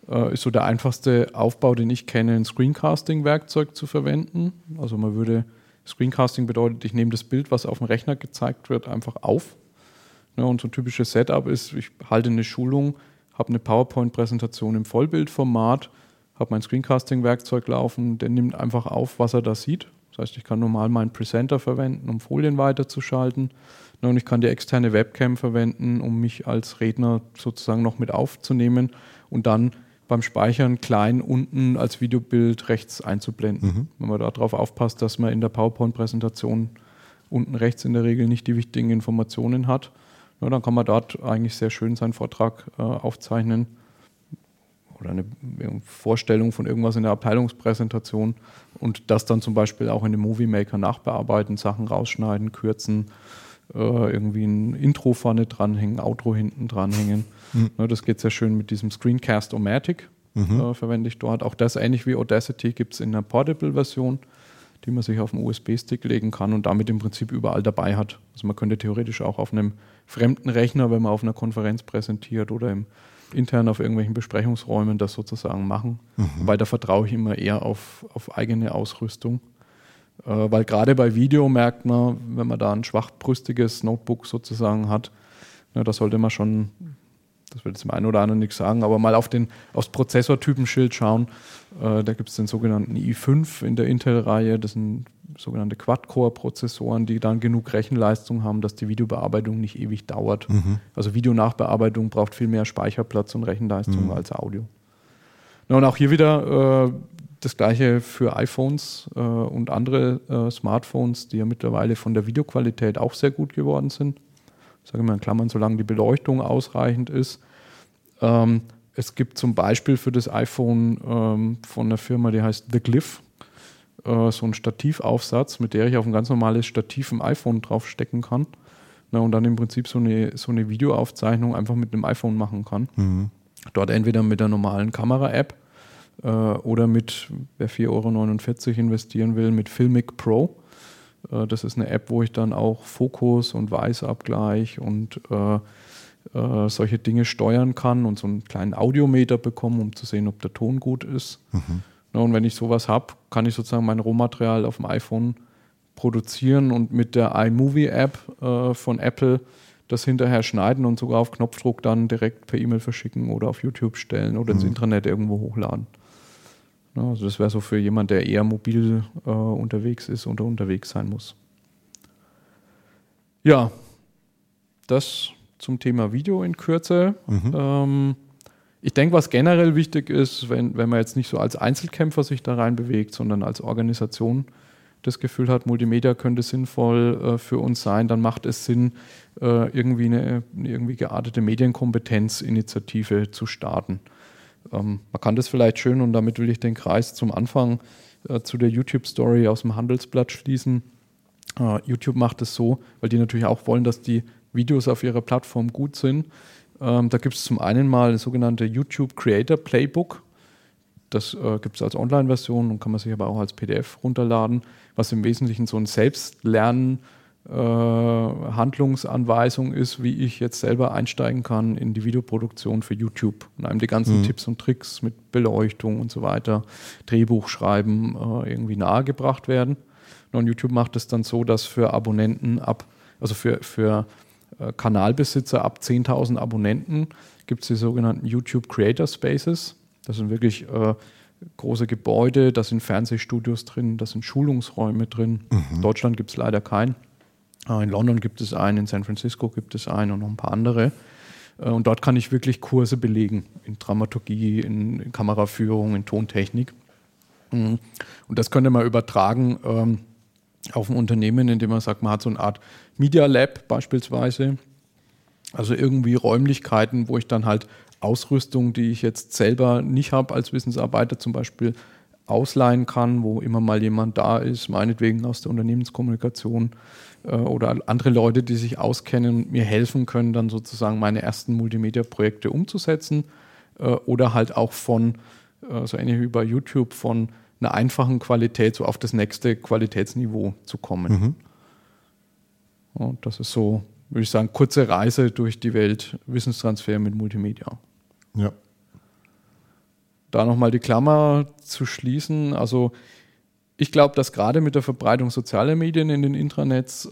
äh, ist so der einfachste Aufbau, den ich kenne, ein Screencasting-Werkzeug zu verwenden. Also man würde, Screencasting bedeutet, ich nehme das Bild, was auf dem Rechner gezeigt wird, einfach auf. Ja, und so ein typisches Setup ist, ich halte eine Schulung, habe eine PowerPoint-Präsentation im Vollbildformat, habe mein Screencasting-Werkzeug laufen, der nimmt einfach auf, was er da sieht. Das heißt, ich kann normal meinen Presenter verwenden, um Folien weiterzuschalten. Und ich kann die externe Webcam verwenden, um mich als Redner sozusagen noch mit aufzunehmen und dann beim Speichern klein unten als Videobild rechts einzublenden. Mhm. Wenn man darauf aufpasst, dass man in der PowerPoint-Präsentation unten rechts in der Regel nicht die wichtigen Informationen hat, ja, dann kann man dort eigentlich sehr schön seinen Vortrag äh, aufzeichnen oder eine Vorstellung von irgendwas in der Abteilungspräsentation und das dann zum Beispiel auch in dem Movie Maker nachbearbeiten, Sachen rausschneiden, kürzen, irgendwie ein Intro vorne dranhängen, Outro hinten dranhängen. Mhm. Ne, das geht sehr schön mit diesem Screencast-O-Matic, mhm. äh, verwende ich dort. Auch das ähnlich wie Audacity gibt es in einer Portable-Version, die man sich auf einen USB-Stick legen kann und damit im Prinzip überall dabei hat. Also man könnte theoretisch auch auf einem fremden Rechner, wenn man auf einer Konferenz präsentiert oder im, intern auf irgendwelchen Besprechungsräumen das sozusagen machen. Mhm. Weil da vertraue ich immer eher auf, auf eigene Ausrüstung. Äh, weil gerade bei Video merkt man, wenn man da ein schwachbrüstiges Notebook sozusagen hat, na, da sollte man schon das wird jetzt dem einen oder anderen nichts sagen, aber mal auf den, aufs Prozessortypenschild schauen. Äh, da gibt es den sogenannten i5 in der Intel-Reihe. Das sind sogenannte Quad-Core-Prozessoren, die dann genug Rechenleistung haben, dass die Videobearbeitung nicht ewig dauert. Mhm. Also Videonachbearbeitung braucht viel mehr Speicherplatz und Rechenleistung mhm. als Audio. Und auch hier wieder äh, das gleiche für iPhones äh, und andere äh, Smartphones, die ja mittlerweile von der Videoqualität auch sehr gut geworden sind sage ich mal in Klammern, solange die Beleuchtung ausreichend ist. Ähm, es gibt zum Beispiel für das iPhone ähm, von einer Firma, die heißt The Glyph, äh, so einen Stativaufsatz, mit der ich auf ein ganz normales Stativ im iPhone draufstecken kann. Na, und dann im Prinzip so eine, so eine Videoaufzeichnung einfach mit dem iPhone machen kann. Mhm. Dort entweder mit der normalen Kamera-App äh, oder mit, wer 4,49 Euro investieren will, mit Filmic Pro. Äh, das ist eine App, wo ich dann auch Fokus und Weißabgleich und äh, äh, solche Dinge steuern kann und so einen kleinen Audiometer bekommen, um zu sehen, ob der Ton gut ist. Mhm. Ja, und wenn ich sowas habe, kann ich sozusagen mein Rohmaterial auf dem iPhone produzieren und mit der iMovie-App äh, von Apple das hinterher schneiden und sogar auf Knopfdruck dann direkt per E-Mail verschicken oder auf YouTube stellen oder mhm. ins Internet irgendwo hochladen. Ne, also das wäre so für jemand, der eher mobil äh, unterwegs ist oder unterwegs sein muss. Ja, das zum Thema Video in Kürze. Mhm. Ähm, ich denke, was generell wichtig ist, wenn, wenn man jetzt nicht so als Einzelkämpfer sich da reinbewegt, sondern als Organisation das Gefühl hat, Multimedia könnte sinnvoll äh, für uns sein, dann macht es Sinn, äh, irgendwie eine, eine irgendwie geartete Medienkompetenzinitiative zu starten. Ähm, man kann das vielleicht schön und damit will ich den Kreis zum Anfang äh, zu der YouTube-Story aus dem Handelsblatt schließen. Äh, YouTube macht es so, weil die natürlich auch wollen, dass die Videos auf ihrer Plattform gut sind. Ähm, da gibt es zum einen mal das sogenannte YouTube Creator Playbook. Das äh, gibt es als Online-Version und kann man sich aber auch als PDF runterladen, was im Wesentlichen so ein Selbstlernen äh, Handlungsanweisung ist, wie ich jetzt selber einsteigen kann in die Videoproduktion für YouTube und einem die ganzen mhm. Tipps und Tricks mit Beleuchtung und so weiter, Drehbuch schreiben, äh, irgendwie nahegebracht werden. Und YouTube macht es dann so, dass für Abonnenten ab, also für, für äh, Kanalbesitzer ab 10.000 Abonnenten gibt es die sogenannten YouTube Creator Spaces. Das sind wirklich äh, große Gebäude, da sind Fernsehstudios drin, da sind Schulungsräume drin. Mhm. In Deutschland gibt es leider keinen. Äh, in London gibt es einen, in San Francisco gibt es einen und noch ein paar andere. Äh, und dort kann ich wirklich Kurse belegen in Dramaturgie, in Kameraführung, in Tontechnik. Mhm. Und das könnte man übertragen ähm, auf ein Unternehmen, indem man sagt, man hat so eine Art Media Lab beispielsweise. Also irgendwie Räumlichkeiten, wo ich dann halt Ausrüstung, die ich jetzt selber nicht habe als Wissensarbeiter zum Beispiel, ausleihen kann, wo immer mal jemand da ist, meinetwegen aus der Unternehmenskommunikation äh, oder andere Leute, die sich auskennen und mir helfen können, dann sozusagen meine ersten Multimedia-Projekte umzusetzen äh, oder halt auch von, äh, so ähnlich wie bei YouTube, von einer einfachen Qualität so auf das nächste Qualitätsniveau zu kommen. Mhm. Und das ist so würde ich sagen, kurze Reise durch die Welt, Wissenstransfer mit Multimedia. Ja. Da nochmal die Klammer zu schließen. Also ich glaube, dass gerade mit der Verbreitung sozialer Medien in den Intranets äh,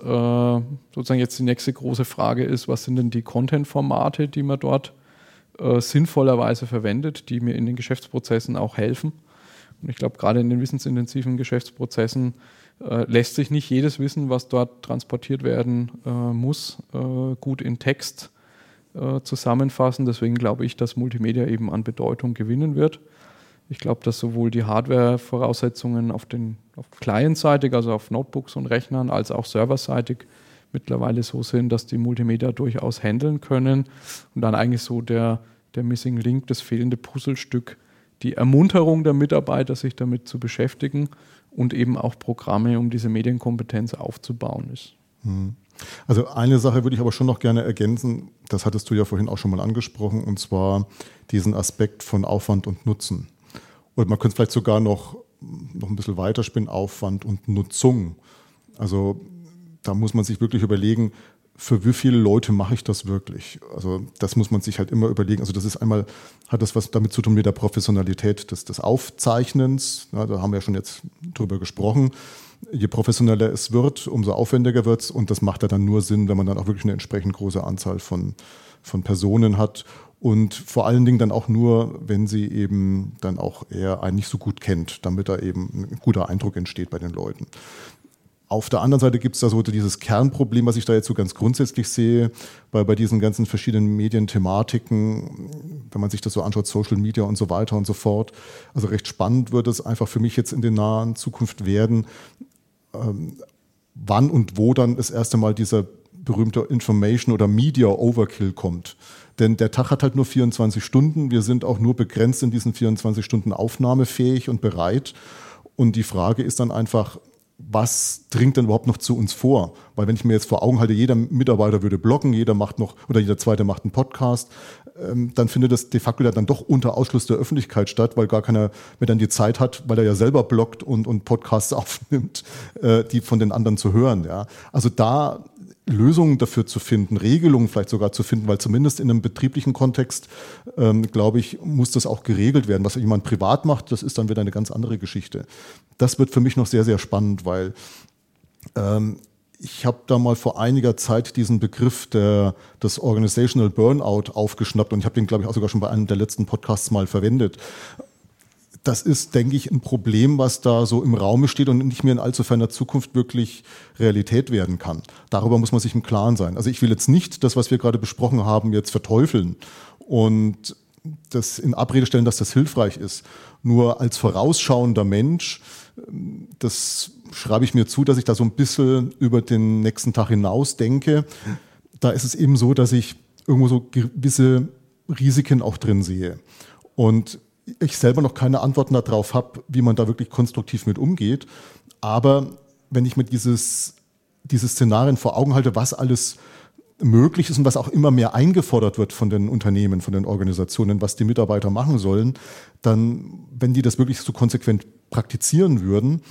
sozusagen jetzt die nächste große Frage ist, was sind denn die Content-Formate, die man dort äh, sinnvollerweise verwendet, die mir in den Geschäftsprozessen auch helfen. Und ich glaube, gerade in den wissensintensiven Geschäftsprozessen äh, lässt sich nicht jedes Wissen, was dort transportiert werden äh, muss, äh, gut in Text äh, zusammenfassen. Deswegen glaube ich, dass Multimedia eben an Bedeutung gewinnen wird. Ich glaube, dass sowohl die Hardware-Voraussetzungen auf, den, auf Client-seitig, also auf Notebooks und Rechnern, als auch serverseitig mittlerweile so sind, dass die Multimedia durchaus handeln können und dann eigentlich so der, der Missing Link, das fehlende Puzzlestück, die Ermunterung der Mitarbeiter, sich damit zu beschäftigen und eben auch Programme, um diese Medienkompetenz aufzubauen ist. Hm. Also eine Sache würde ich aber schon noch gerne ergänzen, das hattest du ja vorhin auch schon mal angesprochen, und zwar diesen Aspekt von Aufwand und Nutzen. Und man könnte vielleicht sogar noch, noch ein bisschen weiterspinnen, Aufwand und Nutzung. Also da muss man sich wirklich überlegen, für wie viele Leute mache ich das wirklich? Also das muss man sich halt immer überlegen. Also das ist einmal, hat das was damit zu tun mit der Professionalität des, des Aufzeichnens. Ja, da haben wir ja schon jetzt drüber gesprochen. Je professioneller es wird, umso aufwendiger wird es. Und das macht ja dann nur Sinn, wenn man dann auch wirklich eine entsprechend große Anzahl von, von Personen hat. Und vor allen Dingen dann auch nur, wenn sie eben dann auch eher einen nicht so gut kennt, damit da eben ein guter Eindruck entsteht bei den Leuten. Auf der anderen Seite gibt es da so dieses Kernproblem, was ich da jetzt so ganz grundsätzlich sehe, bei, bei diesen ganzen verschiedenen Medienthematiken, wenn man sich das so anschaut, Social Media und so weiter und so fort. Also recht spannend wird es einfach für mich jetzt in der nahen Zukunft werden, ähm, wann und wo dann das erste Mal dieser berühmte Information oder Media Overkill kommt. Denn der Tag hat halt nur 24 Stunden. Wir sind auch nur begrenzt in diesen 24 Stunden aufnahmefähig und bereit. Und die Frage ist dann einfach, was dringt denn überhaupt noch zu uns vor? Weil wenn ich mir jetzt vor Augen halte, jeder Mitarbeiter würde bloggen, jeder macht noch oder jeder zweite macht einen Podcast, ähm, dann findet das de facto dann doch unter Ausschluss der Öffentlichkeit statt, weil gar keiner mehr dann die Zeit hat, weil er ja selber bloggt und, und Podcasts <laughs> aufnimmt, äh, die von den anderen zu hören. Ja, also da Lösungen dafür zu finden, Regelungen vielleicht sogar zu finden, weil zumindest in einem betrieblichen Kontext, ähm, glaube ich, muss das auch geregelt werden. Was jemand privat macht, das ist dann wieder eine ganz andere Geschichte. Das wird für mich noch sehr, sehr spannend, weil ähm, ich habe da mal vor einiger Zeit diesen Begriff der, des Organizational Burnout aufgeschnappt und ich habe den, glaube ich, auch sogar schon bei einem der letzten Podcasts mal verwendet das ist, denke ich, ein Problem, was da so im Raume steht und nicht mehr in allzu ferner Zukunft wirklich Realität werden kann. Darüber muss man sich im Klaren sein. Also ich will jetzt nicht das, was wir gerade besprochen haben, jetzt verteufeln und das in Abrede stellen, dass das hilfreich ist. Nur als vorausschauender Mensch, das schreibe ich mir zu, dass ich da so ein bisschen über den nächsten Tag hinaus denke. Da ist es eben so, dass ich irgendwo so gewisse Risiken auch drin sehe. Und ich selber noch keine Antworten darauf habe, wie man da wirklich konstruktiv mit umgeht. Aber wenn ich mir dieses, diese Szenarien vor Augen halte, was alles möglich ist und was auch immer mehr eingefordert wird von den Unternehmen, von den Organisationen, was die Mitarbeiter machen sollen, dann, wenn die das wirklich so konsequent praktizieren würden,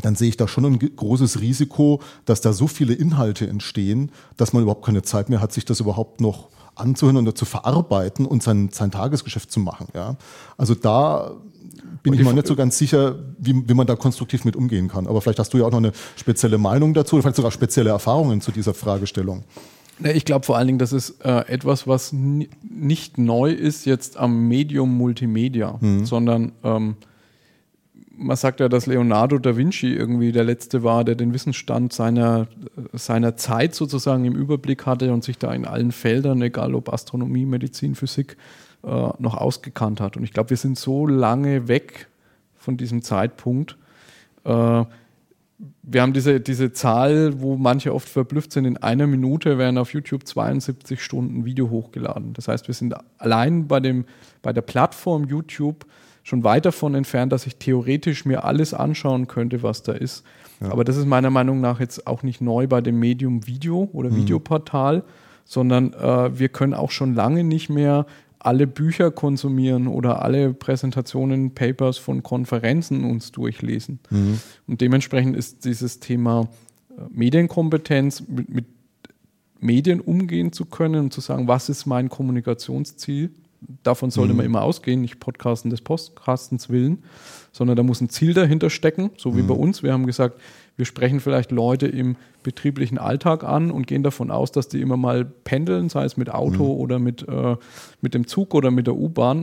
dann sehe ich da schon ein großes Risiko, dass da so viele Inhalte entstehen, dass man überhaupt keine Zeit mehr hat, sich das überhaupt noch anzuhören und zu verarbeiten und sein, sein Tagesgeschäft zu machen. Ja? Also da bin ich mir nicht so ganz sicher, wie, wie man da konstruktiv mit umgehen kann. Aber vielleicht hast du ja auch noch eine spezielle Meinung dazu oder vielleicht sogar spezielle Erfahrungen zu dieser Fragestellung. Ich glaube vor allen Dingen, das ist äh, etwas, was nicht neu ist jetzt am Medium Multimedia, mhm. sondern ähm, man sagt ja, dass Leonardo da Vinci irgendwie der Letzte war, der den Wissensstand seiner, seiner Zeit sozusagen im Überblick hatte und sich da in allen Feldern, egal ob Astronomie, Medizin, Physik, äh, noch ausgekannt hat. Und ich glaube, wir sind so lange weg von diesem Zeitpunkt. Äh, wir haben diese, diese Zahl, wo manche oft verblüfft sind, in einer Minute werden auf YouTube 72 Stunden Video hochgeladen. Das heißt, wir sind allein bei, dem, bei der Plattform YouTube schon weit davon entfernt, dass ich theoretisch mir alles anschauen könnte, was da ist. Ja. Aber das ist meiner Meinung nach jetzt auch nicht neu bei dem Medium Video oder mhm. Videoportal, sondern äh, wir können auch schon lange nicht mehr alle Bücher konsumieren oder alle Präsentationen, Papers von Konferenzen uns durchlesen. Mhm. Und dementsprechend ist dieses Thema äh, Medienkompetenz mit, mit Medien umgehen zu können und zu sagen, was ist mein Kommunikationsziel? Davon sollte mhm. man immer ausgehen, nicht Podcasten des Podcastens willen, sondern da muss ein Ziel dahinter stecken, so wie mhm. bei uns. Wir haben gesagt, wir sprechen vielleicht Leute im betrieblichen Alltag an und gehen davon aus, dass die immer mal pendeln, sei es mit Auto mhm. oder mit, äh, mit dem Zug oder mit der U-Bahn.